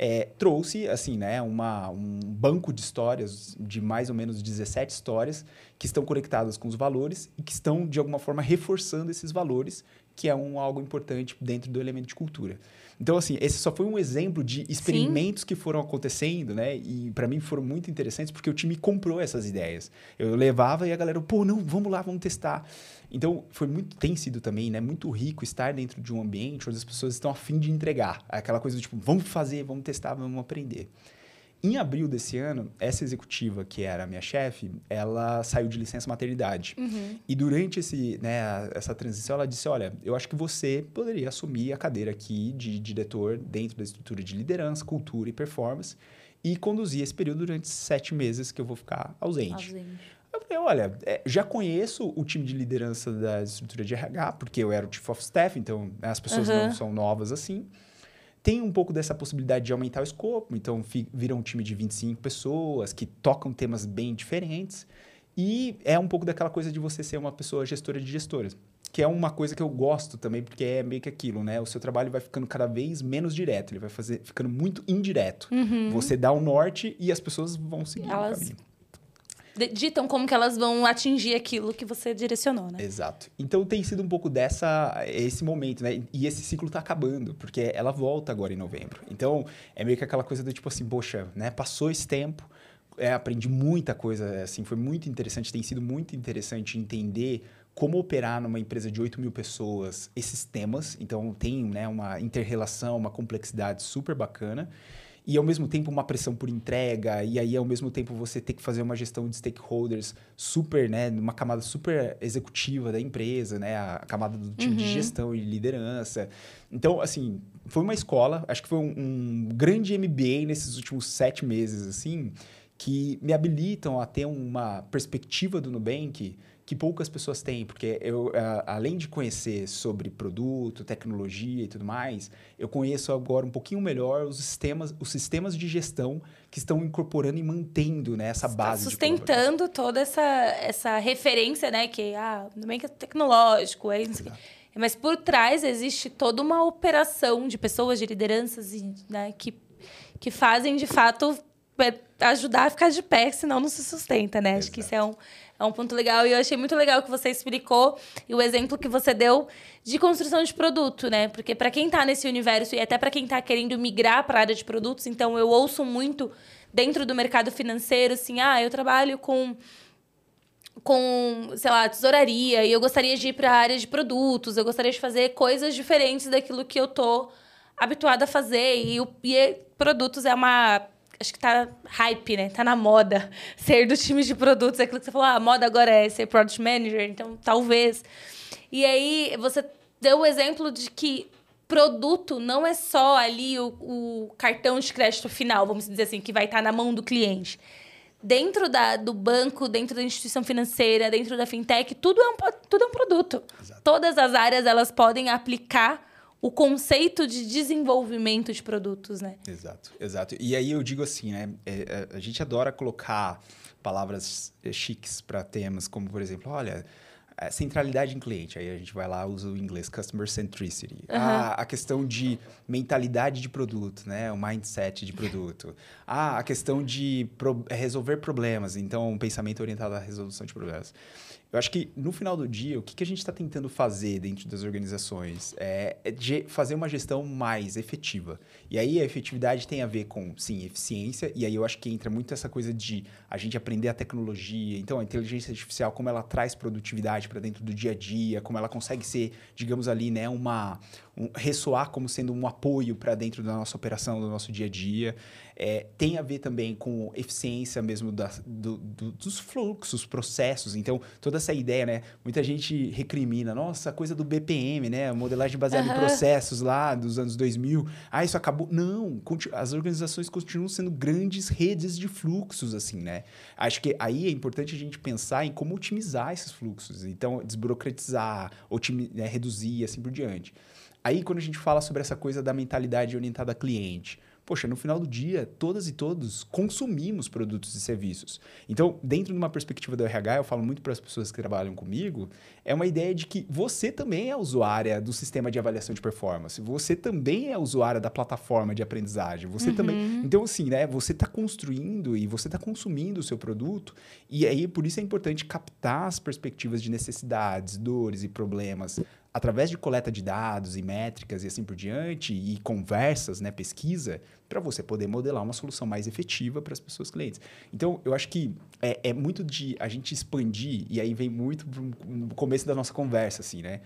É, trouxe assim, né, uma, um banco de histórias de mais ou menos 17 histórias que estão conectadas com os valores e que estão, de alguma forma, reforçando esses valores que é um, algo importante dentro do elemento de cultura. Então, assim, esse só foi um exemplo de experimentos Sim. que foram acontecendo, né? E para mim foram muito interessantes porque o time comprou essas ideias. Eu levava e a galera, pô, não, vamos lá, vamos testar. Então, foi muito, tem sido também, né? Muito rico estar dentro de um ambiente onde as pessoas estão a fim de entregar. Aquela coisa do tipo, vamos fazer, vamos testar, vamos aprender. Em abril desse ano, essa executiva, que era a minha chefe, ela saiu de licença maternidade. Uhum. E durante esse, né, essa transição, ela disse: Olha, eu acho que você poderia assumir a cadeira aqui de diretor dentro da estrutura de liderança, cultura e performance e conduzir esse período durante sete meses que eu vou ficar ausente. ausente. Eu falei, olha, é, já conheço o time de liderança da estrutura de RH, porque eu era o Chief of Staff, então as pessoas uhum. não são novas assim tem um pouco dessa possibilidade de aumentar o escopo, então vira um time de 25 pessoas que tocam temas bem diferentes. E é um pouco daquela coisa de você ser uma pessoa gestora de gestoras, que é uma coisa que eu gosto também, porque é meio que aquilo, né? O seu trabalho vai ficando cada vez menos direto, ele vai fazer, ficando muito indireto. Uhum. Você dá o norte e as pessoas vão seguir Elas ditam como que elas vão atingir aquilo que você direcionou, né? Exato. Então tem sido um pouco dessa esse momento, né? E esse ciclo tá acabando, porque ela volta agora em novembro. Então é meio que aquela coisa do tipo assim, poxa, né? Passou esse tempo, é, aprendi muita coisa, assim, foi muito interessante, tem sido muito interessante entender como operar numa empresa de 8 mil pessoas esses temas. Então tem né, uma interrelação, uma complexidade super bacana e ao mesmo tempo uma pressão por entrega, e aí ao mesmo tempo você ter que fazer uma gestão de stakeholders super, né, uma camada super executiva da empresa, né, a camada do time uhum. de gestão e liderança. Então, assim, foi uma escola, acho que foi um, um grande MBA nesses últimos sete meses, assim, que me habilitam a ter uma perspectiva do Nubank que poucas pessoas têm, porque eu, além de conhecer sobre produto, tecnologia e tudo mais, eu conheço agora um pouquinho melhor os sistemas, os sistemas de gestão que estão incorporando e mantendo né, essa base. sustentando toda essa, essa referência, né? Que ah, Nubank é tecnológico, é isso. Mas por trás existe toda uma operação de pessoas, de lideranças né, que, que fazem de fato ajudar a ficar de pé, senão não se sustenta, né? Exato. Acho que isso é um, é um ponto legal. E eu achei muito legal que você explicou e o exemplo que você deu de construção de produto, né? Porque para quem está nesse universo e até para quem está querendo migrar para a área de produtos, então eu ouço muito dentro do mercado financeiro, assim, ah, eu trabalho com com, sei lá, tesouraria e eu gostaria de ir para a área de produtos, eu gostaria de fazer coisas diferentes daquilo que eu tô habituada a fazer e, o, e produtos é uma acho que tá hype, né? Tá na moda ser do time de produtos. É aquilo que você falou, ah, a moda agora é ser product manager, então talvez. E aí você deu o exemplo de que produto não é só ali o, o cartão de crédito final, vamos dizer assim, que vai estar tá na mão do cliente. Dentro da, do banco, dentro da instituição financeira, dentro da fintech, tudo é um, tudo é um produto. Exato. Todas as áreas elas podem aplicar o conceito de desenvolvimento de produtos, né? Exato, exato. E aí eu digo assim, né? É, é, a gente adora colocar palavras é, chiques para temas, como por exemplo, olha, centralidade em cliente. Aí a gente vai lá usa o inglês customer centricity. Uhum. Ah, a questão de mentalidade de produto, né? O mindset de produto. Ah, a questão de pro resolver problemas. Então, um pensamento orientado à resolução de problemas. Eu acho que no final do dia, o que, que a gente está tentando fazer dentro das organizações é, é fazer uma gestão mais efetiva. E aí a efetividade tem a ver com, sim, eficiência, e aí eu acho que entra muito essa coisa de a gente aprender a tecnologia. Então, a inteligência artificial, como ela traz produtividade para dentro do dia a dia, como ela consegue ser, digamos ali, né, uma, um, ressoar como sendo um apoio para dentro da nossa operação, do nosso dia a dia. É, tem a ver também com eficiência mesmo da, do, do, dos fluxos, processos. Então, toda essa ideia, né? Muita gente recrimina, nossa, coisa do BPM, né? Modelagem baseada uhum. em processos lá dos anos 2000. Ah, isso acabou. Não, as organizações continuam sendo grandes redes de fluxos, assim, né? Acho que aí é importante a gente pensar em como otimizar esses fluxos. Então, desburocratizar, otimi, né, reduzir, assim por diante. Aí, quando a gente fala sobre essa coisa da mentalidade orientada a cliente, poxa, no final do dia, todas e todos consumimos produtos e serviços. Então, dentro de uma perspectiva do RH, eu falo muito para as pessoas que trabalham comigo, é uma ideia de que você também é usuária do sistema de avaliação de performance, você também é usuária da plataforma de aprendizagem, você uhum. também. Então, assim, né, você está construindo e você está consumindo o seu produto, e aí por isso é importante captar as perspectivas de necessidades, dores e problemas através de coleta de dados e métricas e assim por diante, e conversas, né, pesquisa, para você poder modelar uma solução mais efetiva para as pessoas clientes. Então, eu acho que é, é, muito de a gente expandir, e aí vem muito no começo da nossa conversa, assim, né?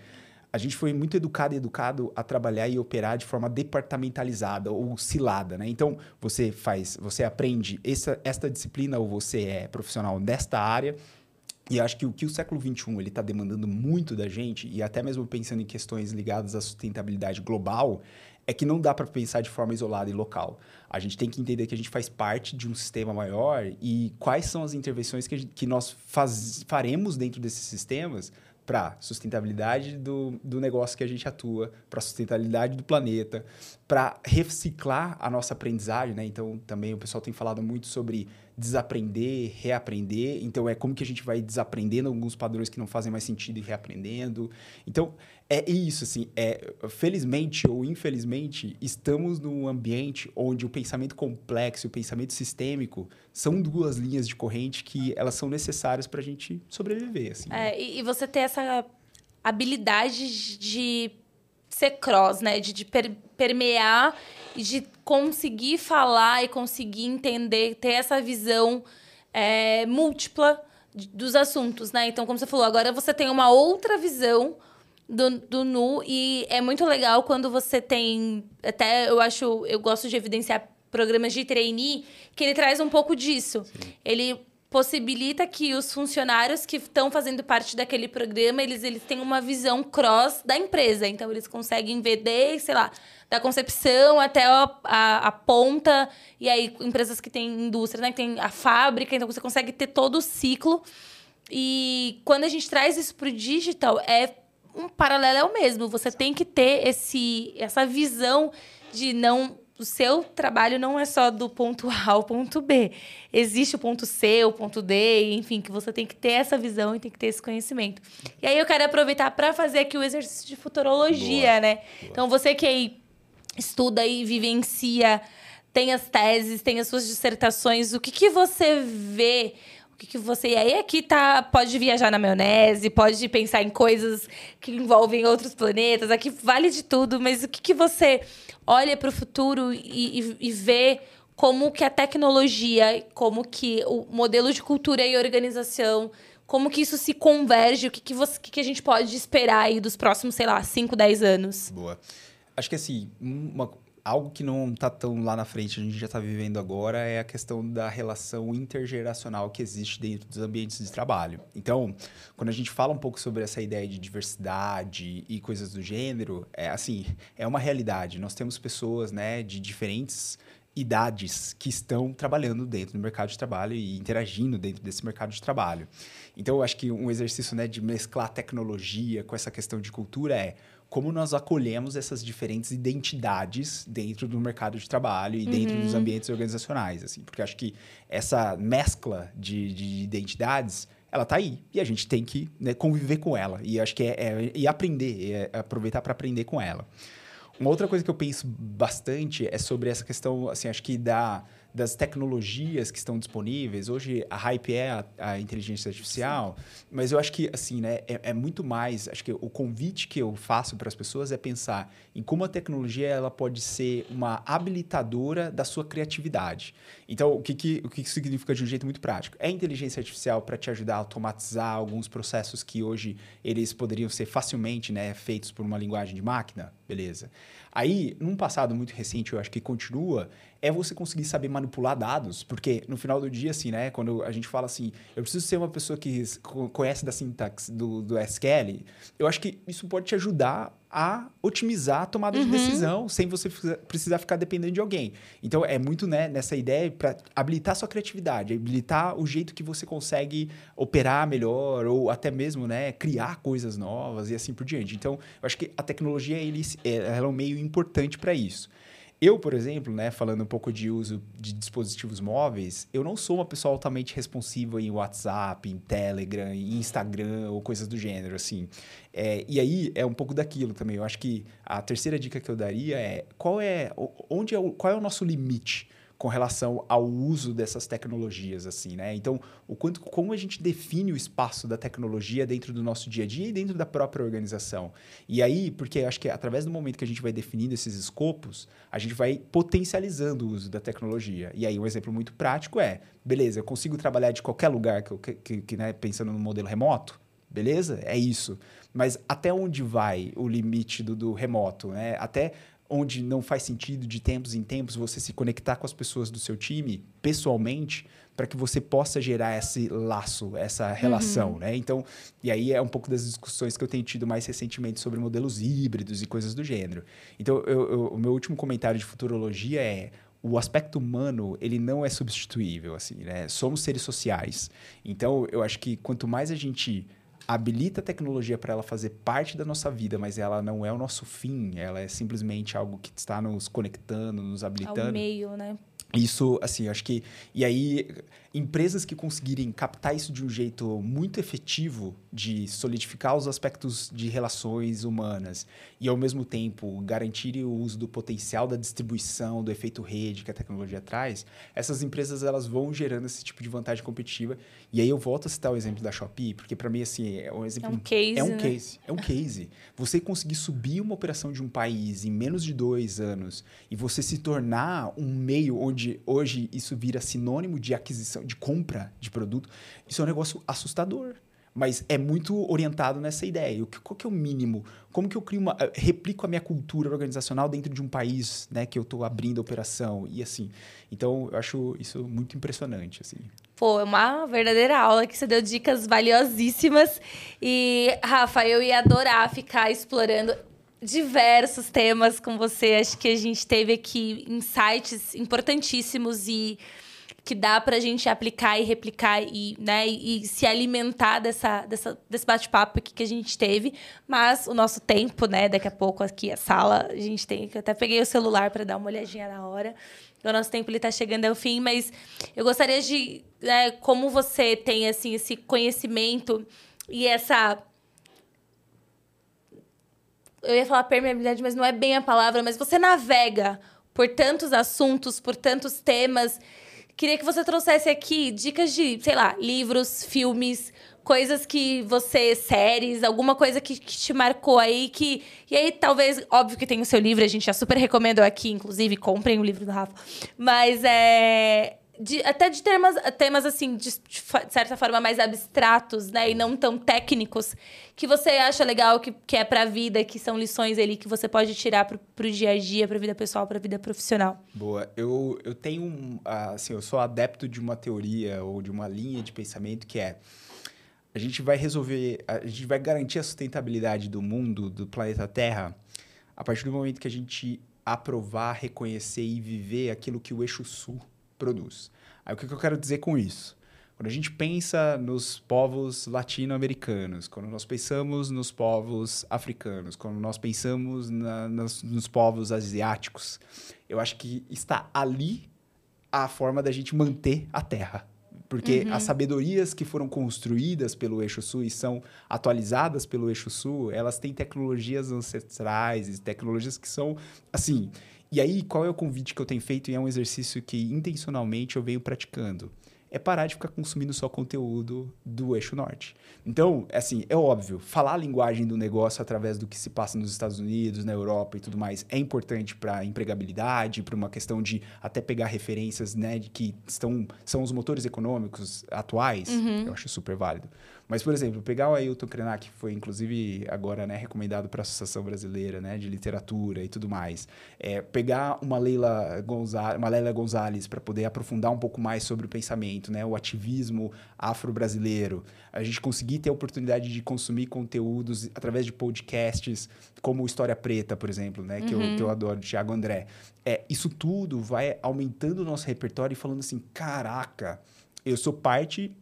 A gente foi muito educado e educado a trabalhar e operar de forma departamentalizada ou cilada, né? Então, você faz, você aprende essa, esta disciplina ou você é profissional desta área, e acho que o que o século XXI está demandando muito da gente, e até mesmo pensando em questões ligadas à sustentabilidade global, é que não dá para pensar de forma isolada e local. A gente tem que entender que a gente faz parte de um sistema maior e quais são as intervenções que, gente, que nós faz, faremos dentro desses sistemas para sustentabilidade do, do negócio que a gente atua, para sustentabilidade do planeta, para reciclar a nossa aprendizagem, né? Então, também o pessoal tem falado muito sobre desaprender, reaprender. Então, é como que a gente vai desaprendendo alguns padrões que não fazem mais sentido e reaprendendo. Então, é isso, assim. É, felizmente ou infelizmente, estamos num ambiente onde o pensamento complexo e o pensamento sistêmico são duas linhas de corrente que elas são necessárias para a gente sobreviver, assim. É, e você ter essa habilidade de ser cross, né? De, de per, permear e de conseguir falar e conseguir entender, ter essa visão é, múltipla dos assuntos, né? Então, como você falou, agora você tem uma outra visão do, do nu e é muito legal quando você tem até eu acho eu gosto de evidenciar programas de trainee que ele traz um pouco disso. Sim. Ele possibilita que os funcionários que estão fazendo parte daquele programa, eles, eles têm uma visão cross da empresa. Então, eles conseguem ver desde, sei lá, da concepção até a, a, a ponta. E aí, empresas que têm indústria, né? Que tem a fábrica. Então, você consegue ter todo o ciclo. E quando a gente traz isso para o digital, é um paralelo é o mesmo. Você tem que ter esse, essa visão de não o seu trabalho não é só do ponto A ao ponto B. Existe o ponto C, o ponto D, enfim, que você tem que ter essa visão e tem que ter esse conhecimento. E aí eu quero aproveitar para fazer aqui o exercício de futurologia, Boa. né? Boa. Então você que estuda e vivencia, tem as teses, tem as suas dissertações, o que, que você vê? Que, que você. E aí aqui tá. Pode viajar na maionese, pode pensar em coisas que envolvem outros planetas, aqui vale de tudo, mas o que, que você olha para o futuro e, e, e vê como que a tecnologia, como que o modelo de cultura e organização, como que isso se converge, o que, que, você, que, que a gente pode esperar aí dos próximos, sei lá, 5, 10 anos? Boa. Acho que assim, uma, algo que não está tão lá na frente, a gente já está vivendo agora, é a questão da relação intergeracional que existe dentro dos ambientes de trabalho. Então, quando a gente fala um pouco sobre essa ideia de diversidade e coisas do gênero, é assim, é uma realidade. Nós temos pessoas, né, de diferentes idades que estão trabalhando dentro do mercado de trabalho e interagindo dentro desse mercado de trabalho. Então, eu acho que um exercício né, de mesclar tecnologia com essa questão de cultura é como nós acolhemos essas diferentes identidades dentro do mercado de trabalho e dentro uhum. dos ambientes organizacionais, assim, porque acho que essa mescla de, de identidades ela está aí e a gente tem que né, conviver com ela e acho que é, é e aprender, é aproveitar para aprender com ela. Uma outra coisa que eu penso bastante é sobre essa questão, assim, acho que da das tecnologias que estão disponíveis. Hoje a hype é a, a inteligência artificial, Sim. mas eu acho que assim, né, é, é, muito mais. Acho que o convite que eu faço para as pessoas é pensar em como a tecnologia ela pode ser uma habilitadora da sua criatividade. Então, o que, que, o que isso significa de um jeito muito prático? É inteligência artificial para te ajudar a automatizar alguns processos que hoje eles poderiam ser facilmente né, feitos por uma linguagem de máquina? Beleza. Aí, num passado muito recente, eu acho que continua, é você conseguir saber manipular dados, porque no final do dia, assim, né, quando a gente fala assim, eu preciso ser uma pessoa que conhece da sintaxe do, do SQL, eu acho que isso pode te ajudar a otimizar a tomada uhum. de decisão sem você precisar ficar dependendo de alguém. Então, é muito né, nessa ideia para habilitar sua criatividade, habilitar o jeito que você consegue operar melhor ou até mesmo né, criar coisas novas e assim por diante. Então, eu acho que a tecnologia ele, ela é um meio importante para isso. Eu, por exemplo, né, falando um pouco de uso de dispositivos móveis, eu não sou uma pessoa altamente responsiva em WhatsApp, em Telegram, em Instagram ou coisas do gênero, assim. É, e aí é um pouco daquilo também. Eu acho que a terceira dica que eu daria é qual é, onde é o, qual é o nosso limite com relação ao uso dessas tecnologias, assim, né? Então, o quanto, como a gente define o espaço da tecnologia dentro do nosso dia a dia e dentro da própria organização. E aí, porque acho que através do momento que a gente vai definindo esses escopos, a gente vai potencializando o uso da tecnologia. E aí, um exemplo muito prático é, beleza, eu consigo trabalhar de qualquer lugar, que, que, que né, pensando no modelo remoto, beleza? É isso. Mas até onde vai o limite do, do remoto, né? Até onde não faz sentido de tempos em tempos você se conectar com as pessoas do seu time pessoalmente para que você possa gerar esse laço, essa relação, uhum. né? Então, e aí é um pouco das discussões que eu tenho tido mais recentemente sobre modelos híbridos e coisas do gênero. Então, eu, eu, o meu último comentário de futurologia é o aspecto humano ele não é substituível assim né somos seres sociais então eu acho que quanto mais a gente habilita a tecnologia para ela fazer parte da nossa vida, mas ela não é o nosso fim, ela é simplesmente algo que está nos conectando, nos habilitando. É o meio, né? Isso, assim, acho que. E aí, empresas que conseguirem captar isso de um jeito muito efetivo, de solidificar os aspectos de relações humanas e, ao mesmo tempo, garantirem o uso do potencial da distribuição, do efeito rede que a tecnologia traz, essas empresas elas vão gerando esse tipo de vantagem competitiva. E aí eu volto a citar o exemplo da Shopee, porque, para mim, assim, é um exemplo. É um case. É um né? case. É um case. Você conseguir subir uma operação de um país em menos de dois anos e você se tornar um meio onde hoje isso vira sinônimo de aquisição de compra de produto, isso é um negócio assustador. Mas é muito orientado nessa ideia. Qual que é o mínimo? Como que eu crio uma... Eh, replico a minha cultura organizacional dentro de um país né, que eu estou abrindo a operação e assim. Então, eu acho isso muito impressionante, assim. Pô, é uma verdadeira aula que você deu dicas valiosíssimas. E, Rafa, eu ia adorar ficar explorando diversos temas com você. Acho que a gente teve aqui insights importantíssimos e que dá para a gente aplicar e replicar e, né, e, se alimentar dessa, dessa, desse bate-papo aqui que a gente teve. Mas o nosso tempo, né? Daqui a pouco aqui a sala, a gente tem. Eu até peguei o celular para dar uma olhadinha na hora. O nosso tempo ele está chegando ao fim, mas eu gostaria de. Né, como você tem assim, esse conhecimento e essa eu ia falar permeabilidade, mas não é bem a palavra, mas você navega por tantos assuntos, por tantos temas. Queria que você trouxesse aqui dicas de, sei lá, livros, filmes, coisas que você, séries, alguma coisa que, que, te marcou aí, que. E aí, talvez, óbvio que tem o seu livro, a gente já super recomendou aqui, inclusive, comprem o livro do Rafa. Mas é de, até de temas, temas assim, de, de, certa forma, mais abstratos, né? E não tão técnicos, que você acha legal, que, que é pra vida, que são lições ali que você pode tirar pro, pro dia a dia, pra vida pessoal, pra vida profissional. Boa. Eu, eu tenho, um, assim, eu sou adepto de uma teoria ou de uma linha de pensamento que é a gente vai resolver, a gente vai garantir a sustentabilidade do mundo, do planeta Terra, a partir do momento que a gente aprovar, reconhecer e viver aquilo que o eixo sul produz. Aí o que, eu quero dizer com isso? Quando a gente pensa nos povos latino-americanos, quando nós pensamos nos povos africanos, quando nós pensamos na, nos, nos povos asiáticos, eu acho que está ali a forma da gente manter a Terra. Porque uhum. as sabedorias que foram construídas pelo Eixo Sul e são atualizadas pelo Eixo Sul, elas têm tecnologias ancestrais e tecnologias que são, assim, E aí, qual é o convite que eu tenho feito? E é um exercício que intencionalmente eu venho praticando é parar de ficar consumindo só conteúdo do eixo norte. Então, assim, é óbvio, falar a linguagem do negócio através do que se passa nos Estados Unidos, na Europa e tudo mais é importante para empregabilidade, para uma questão de até pegar referências, né, de que estão são os motores econômicos atuais. Uhum. Eu acho super válido. Mas, por exemplo, pegar o Ailton Krenak, que foi inclusive agora né, recomendado para a Associação Brasileira né, de Literatura e tudo mais. É, pegar uma Leila, Gonzalez, uma Leila Gonzalez para poder aprofundar um pouco mais sobre o pensamento, né, o ativismo afro-brasileiro. A gente conseguir ter a oportunidade de consumir conteúdos através de podcasts, como História Preta, por exemplo, né, que, uhum. eu, que eu adoro, Thiago André. É, isso tudo vai aumentando o nosso repertório e falando assim: caraca, eu sou parte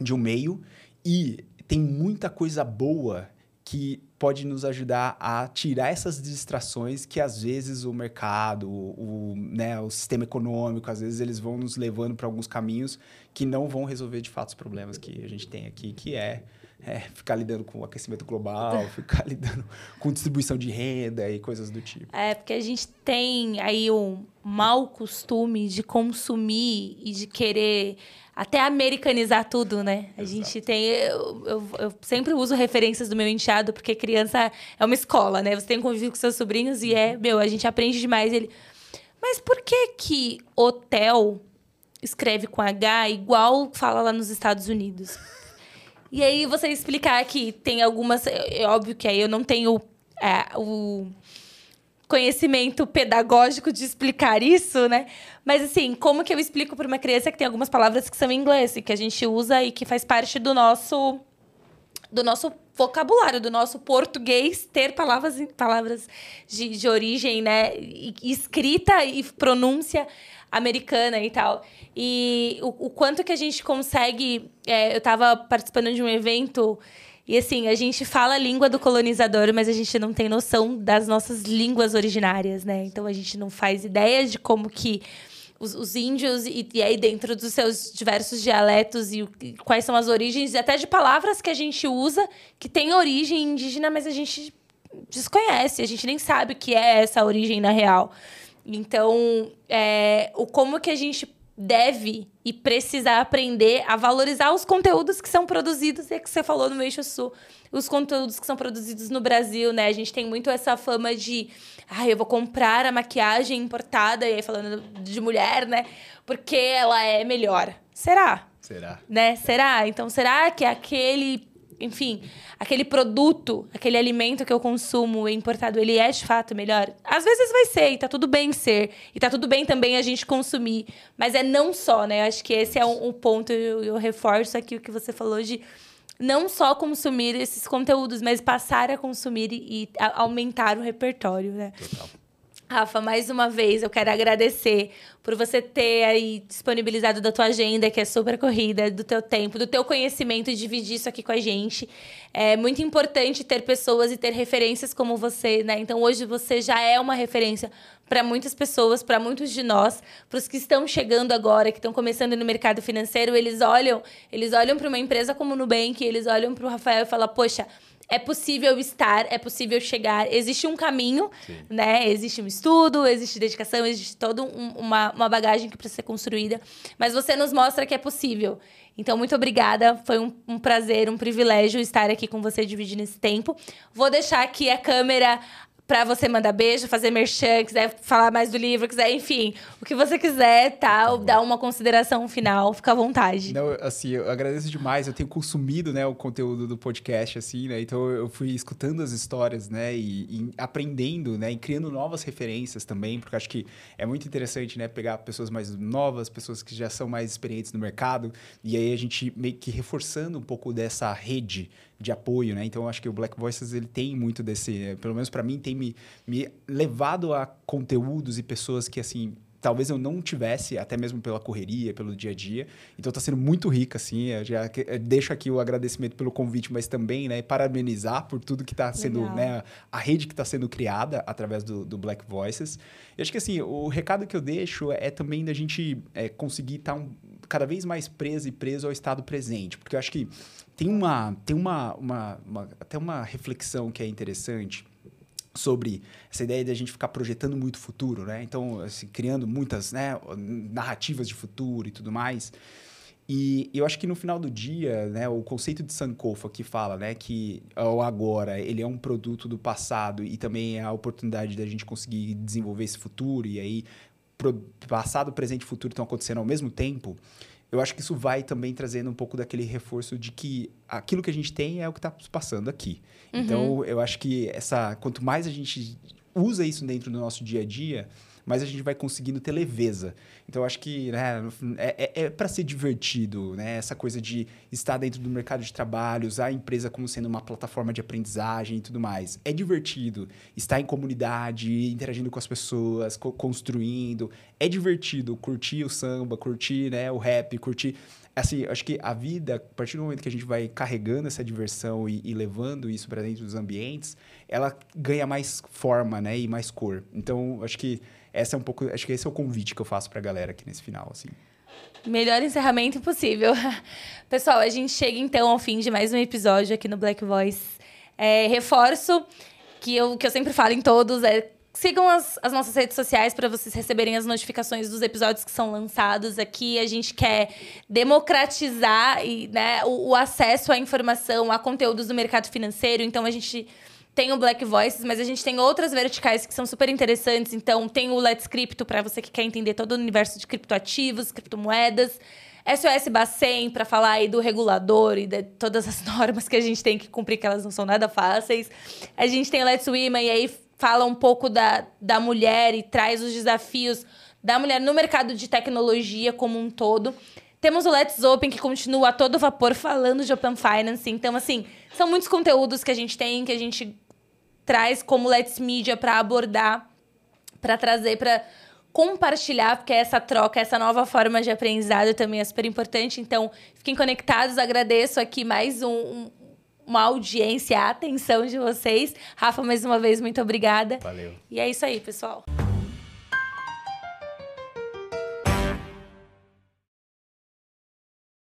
de um meio e tem muita coisa boa que pode nos ajudar a tirar essas distrações que às vezes o mercado, o, né, o sistema econômico, às vezes eles vão nos levando para alguns caminhos que não vão resolver de fato os problemas que a gente tem aqui, que é, é ficar lidando com o aquecimento global, ficar lidando com distribuição de renda e coisas do tipo. É, porque a gente tem aí um mau costume de consumir e de querer até americanizar tudo, né? A Exato. gente tem. Eu, eu, eu, sempre uso referências do meu enteado, porque criança é uma escola, né? Você tem convívio com seus sobrinhos e é, meu, a gente aprende demais. Ele. Mas por que que hotel escreve com H igual fala lá nos Estados Unidos? E aí você explicar que tem algumas. É, é óbvio que aí eu não tenho é, o conhecimento pedagógico de explicar isso, né? Mas assim, como que eu explico para uma criança que tem algumas palavras que são em inglês e que a gente usa e que faz parte do nosso do nosso vocabulário, do nosso português, ter palavras, palavras de, de origem, né? E, escrita e pronúncia americana e tal. E o, o quanto que a gente consegue. É, eu estava participando de um evento e assim, a gente fala a língua do colonizador, mas a gente não tem noção das nossas línguas originárias, né? Então a gente não faz ideia de como que os, os índios, e, e, aí dentro dos seus diversos dialetos, e, e quais são as origens, e até de palavras que a gente usa que tem origem indígena, mas a gente desconhece, a gente nem sabe o que é essa origem na real. Então, é, o como que a gente deve e precisa aprender a valorizar os conteúdos que são produzidos, e é que você falou no Eixo Sul, os conteúdos que são produzidos no Brasil, né? A gente tem muito essa fama de, ah, eu vou comprar a maquiagem importada, e aí falando de mulher, né? Porque ela é melhor. Será? Será? Né? Será? Então, será que aquele enfim, aquele produto, aquele alimento que eu consumo importado, ele é de fato melhor? Às vezes vai ser, e tá tudo bem ser. E tá tudo bem também a gente consumir. Mas é não só, né? Eu acho que esse é um, um ponto, eu, eu reforço aqui o que você falou de não só consumir esses conteúdos, mas passar a consumir e, e aumentar o repertório, né? Total. Rafa, mais uma vez eu quero agradecer por você ter aí disponibilizado da tua agenda, que é super corrida, do teu tempo, do teu conhecimento e dividir isso aqui com a gente. É muito importante ter pessoas e ter referências como você, né? Então hoje você já é uma referência para muitas pessoas, para muitos de nós, para os que estão chegando agora, que estão começando no mercado financeiro, eles olham, eles olham para uma empresa como o Nubank, eles olham para o Rafael e falam: "Poxa, é possível estar, é possível chegar. Existe um caminho, Sim. né? Existe um estudo, existe dedicação, existe toda um, uma, uma bagagem que precisa ser construída. Mas você nos mostra que é possível. Então, muito obrigada. Foi um, um prazer, um privilégio estar aqui com você dividindo esse tempo. Vou deixar aqui a câmera para você mandar beijo, fazer merchan, quiser falar mais do livro, quiser, enfim, o que você quiser, tá? Ou dar uma consideração final, fica à vontade. Não, assim, eu agradeço demais. Eu tenho consumido, né, o conteúdo do podcast, assim, né? Então eu fui escutando as histórias, né, e, e aprendendo, né, e criando novas referências também, porque acho que é muito interessante, né, pegar pessoas mais novas, pessoas que já são mais experientes no mercado, e aí a gente meio que reforçando um pouco dessa rede de apoio, né? Então, eu acho que o Black Voices ele tem muito desse, eh, pelo menos para mim, tem me, me levado a conteúdos e pessoas que assim talvez eu não tivesse, até mesmo pela correria, pelo dia a dia. Então está sendo muito rica, assim. Eu já eu deixo aqui o agradecimento pelo convite, mas também, né, parabenizar por tudo que está sendo, né, a rede que está sendo criada através do, do Black Voices. E acho que assim, o recado que eu deixo é também da gente é, conseguir estar tá um, cada vez mais preso e preso ao estado presente, porque eu acho que tem uma, tem uma, uma, uma até uma reflexão que é interessante sobre essa ideia de a gente ficar projetando muito futuro, né? Então, assim, criando muitas né, narrativas de futuro e tudo mais. E eu acho que no final do dia, né, o conceito de Sankofa que fala, né, que o agora ele é um produto do passado e também é a oportunidade da gente conseguir desenvolver esse futuro e aí passado, presente e futuro estão acontecendo ao mesmo tempo. Eu acho que isso vai também trazendo um pouco daquele reforço de que aquilo que a gente tem é o que está passando aqui. Uhum. Então, eu acho que essa quanto mais a gente usa isso dentro do nosso dia a dia, mas a gente vai conseguindo ter leveza. Então, acho que né, é, é, é para ser divertido, né? Essa coisa de estar dentro do mercado de trabalho, usar a empresa como sendo uma plataforma de aprendizagem e tudo mais. É divertido estar em comunidade, interagindo com as pessoas, co construindo. É divertido curtir o samba, curtir né, o rap, curtir assim, acho que a vida, a partir do momento que a gente vai carregando essa diversão e, e levando isso para dentro dos ambientes, ela ganha mais forma, né, e mais cor. Então, acho que essa é um pouco, acho que esse é o convite que eu faço para a galera aqui nesse final, assim. Melhor encerramento impossível. Pessoal, a gente chega então ao fim de mais um episódio aqui no Black Voice. É, reforço que eu, que eu sempre falo em todos é sigam as, as nossas redes sociais para vocês receberem as notificações dos episódios que são lançados aqui. A gente quer democratizar e, né, o, o acesso à informação, a conteúdos do mercado financeiro. Então a gente tem o Black Voices, mas a gente tem outras verticais que são super interessantes. Então, tem o Let's Crypto, para você que quer entender todo o universo de criptoativos, criptomoedas. SOS Bacen, para falar aí do regulador e de todas as normas que a gente tem que cumprir, que elas não são nada fáceis. A gente tem o Let's Women, e aí fala um pouco da, da mulher e traz os desafios da mulher no mercado de tecnologia como um todo. Temos o Let's Open, que continua a todo vapor falando de Open Finance. Então, assim, são muitos conteúdos que a gente tem, que a gente traz como Let's Media para abordar, para trazer, para compartilhar, porque essa troca, essa nova forma de aprendizado também é super importante. Então, fiquem conectados. Agradeço aqui mais um, um, uma audiência, a atenção de vocês. Rafa, mais uma vez, muito obrigada. Valeu. E é isso aí, pessoal.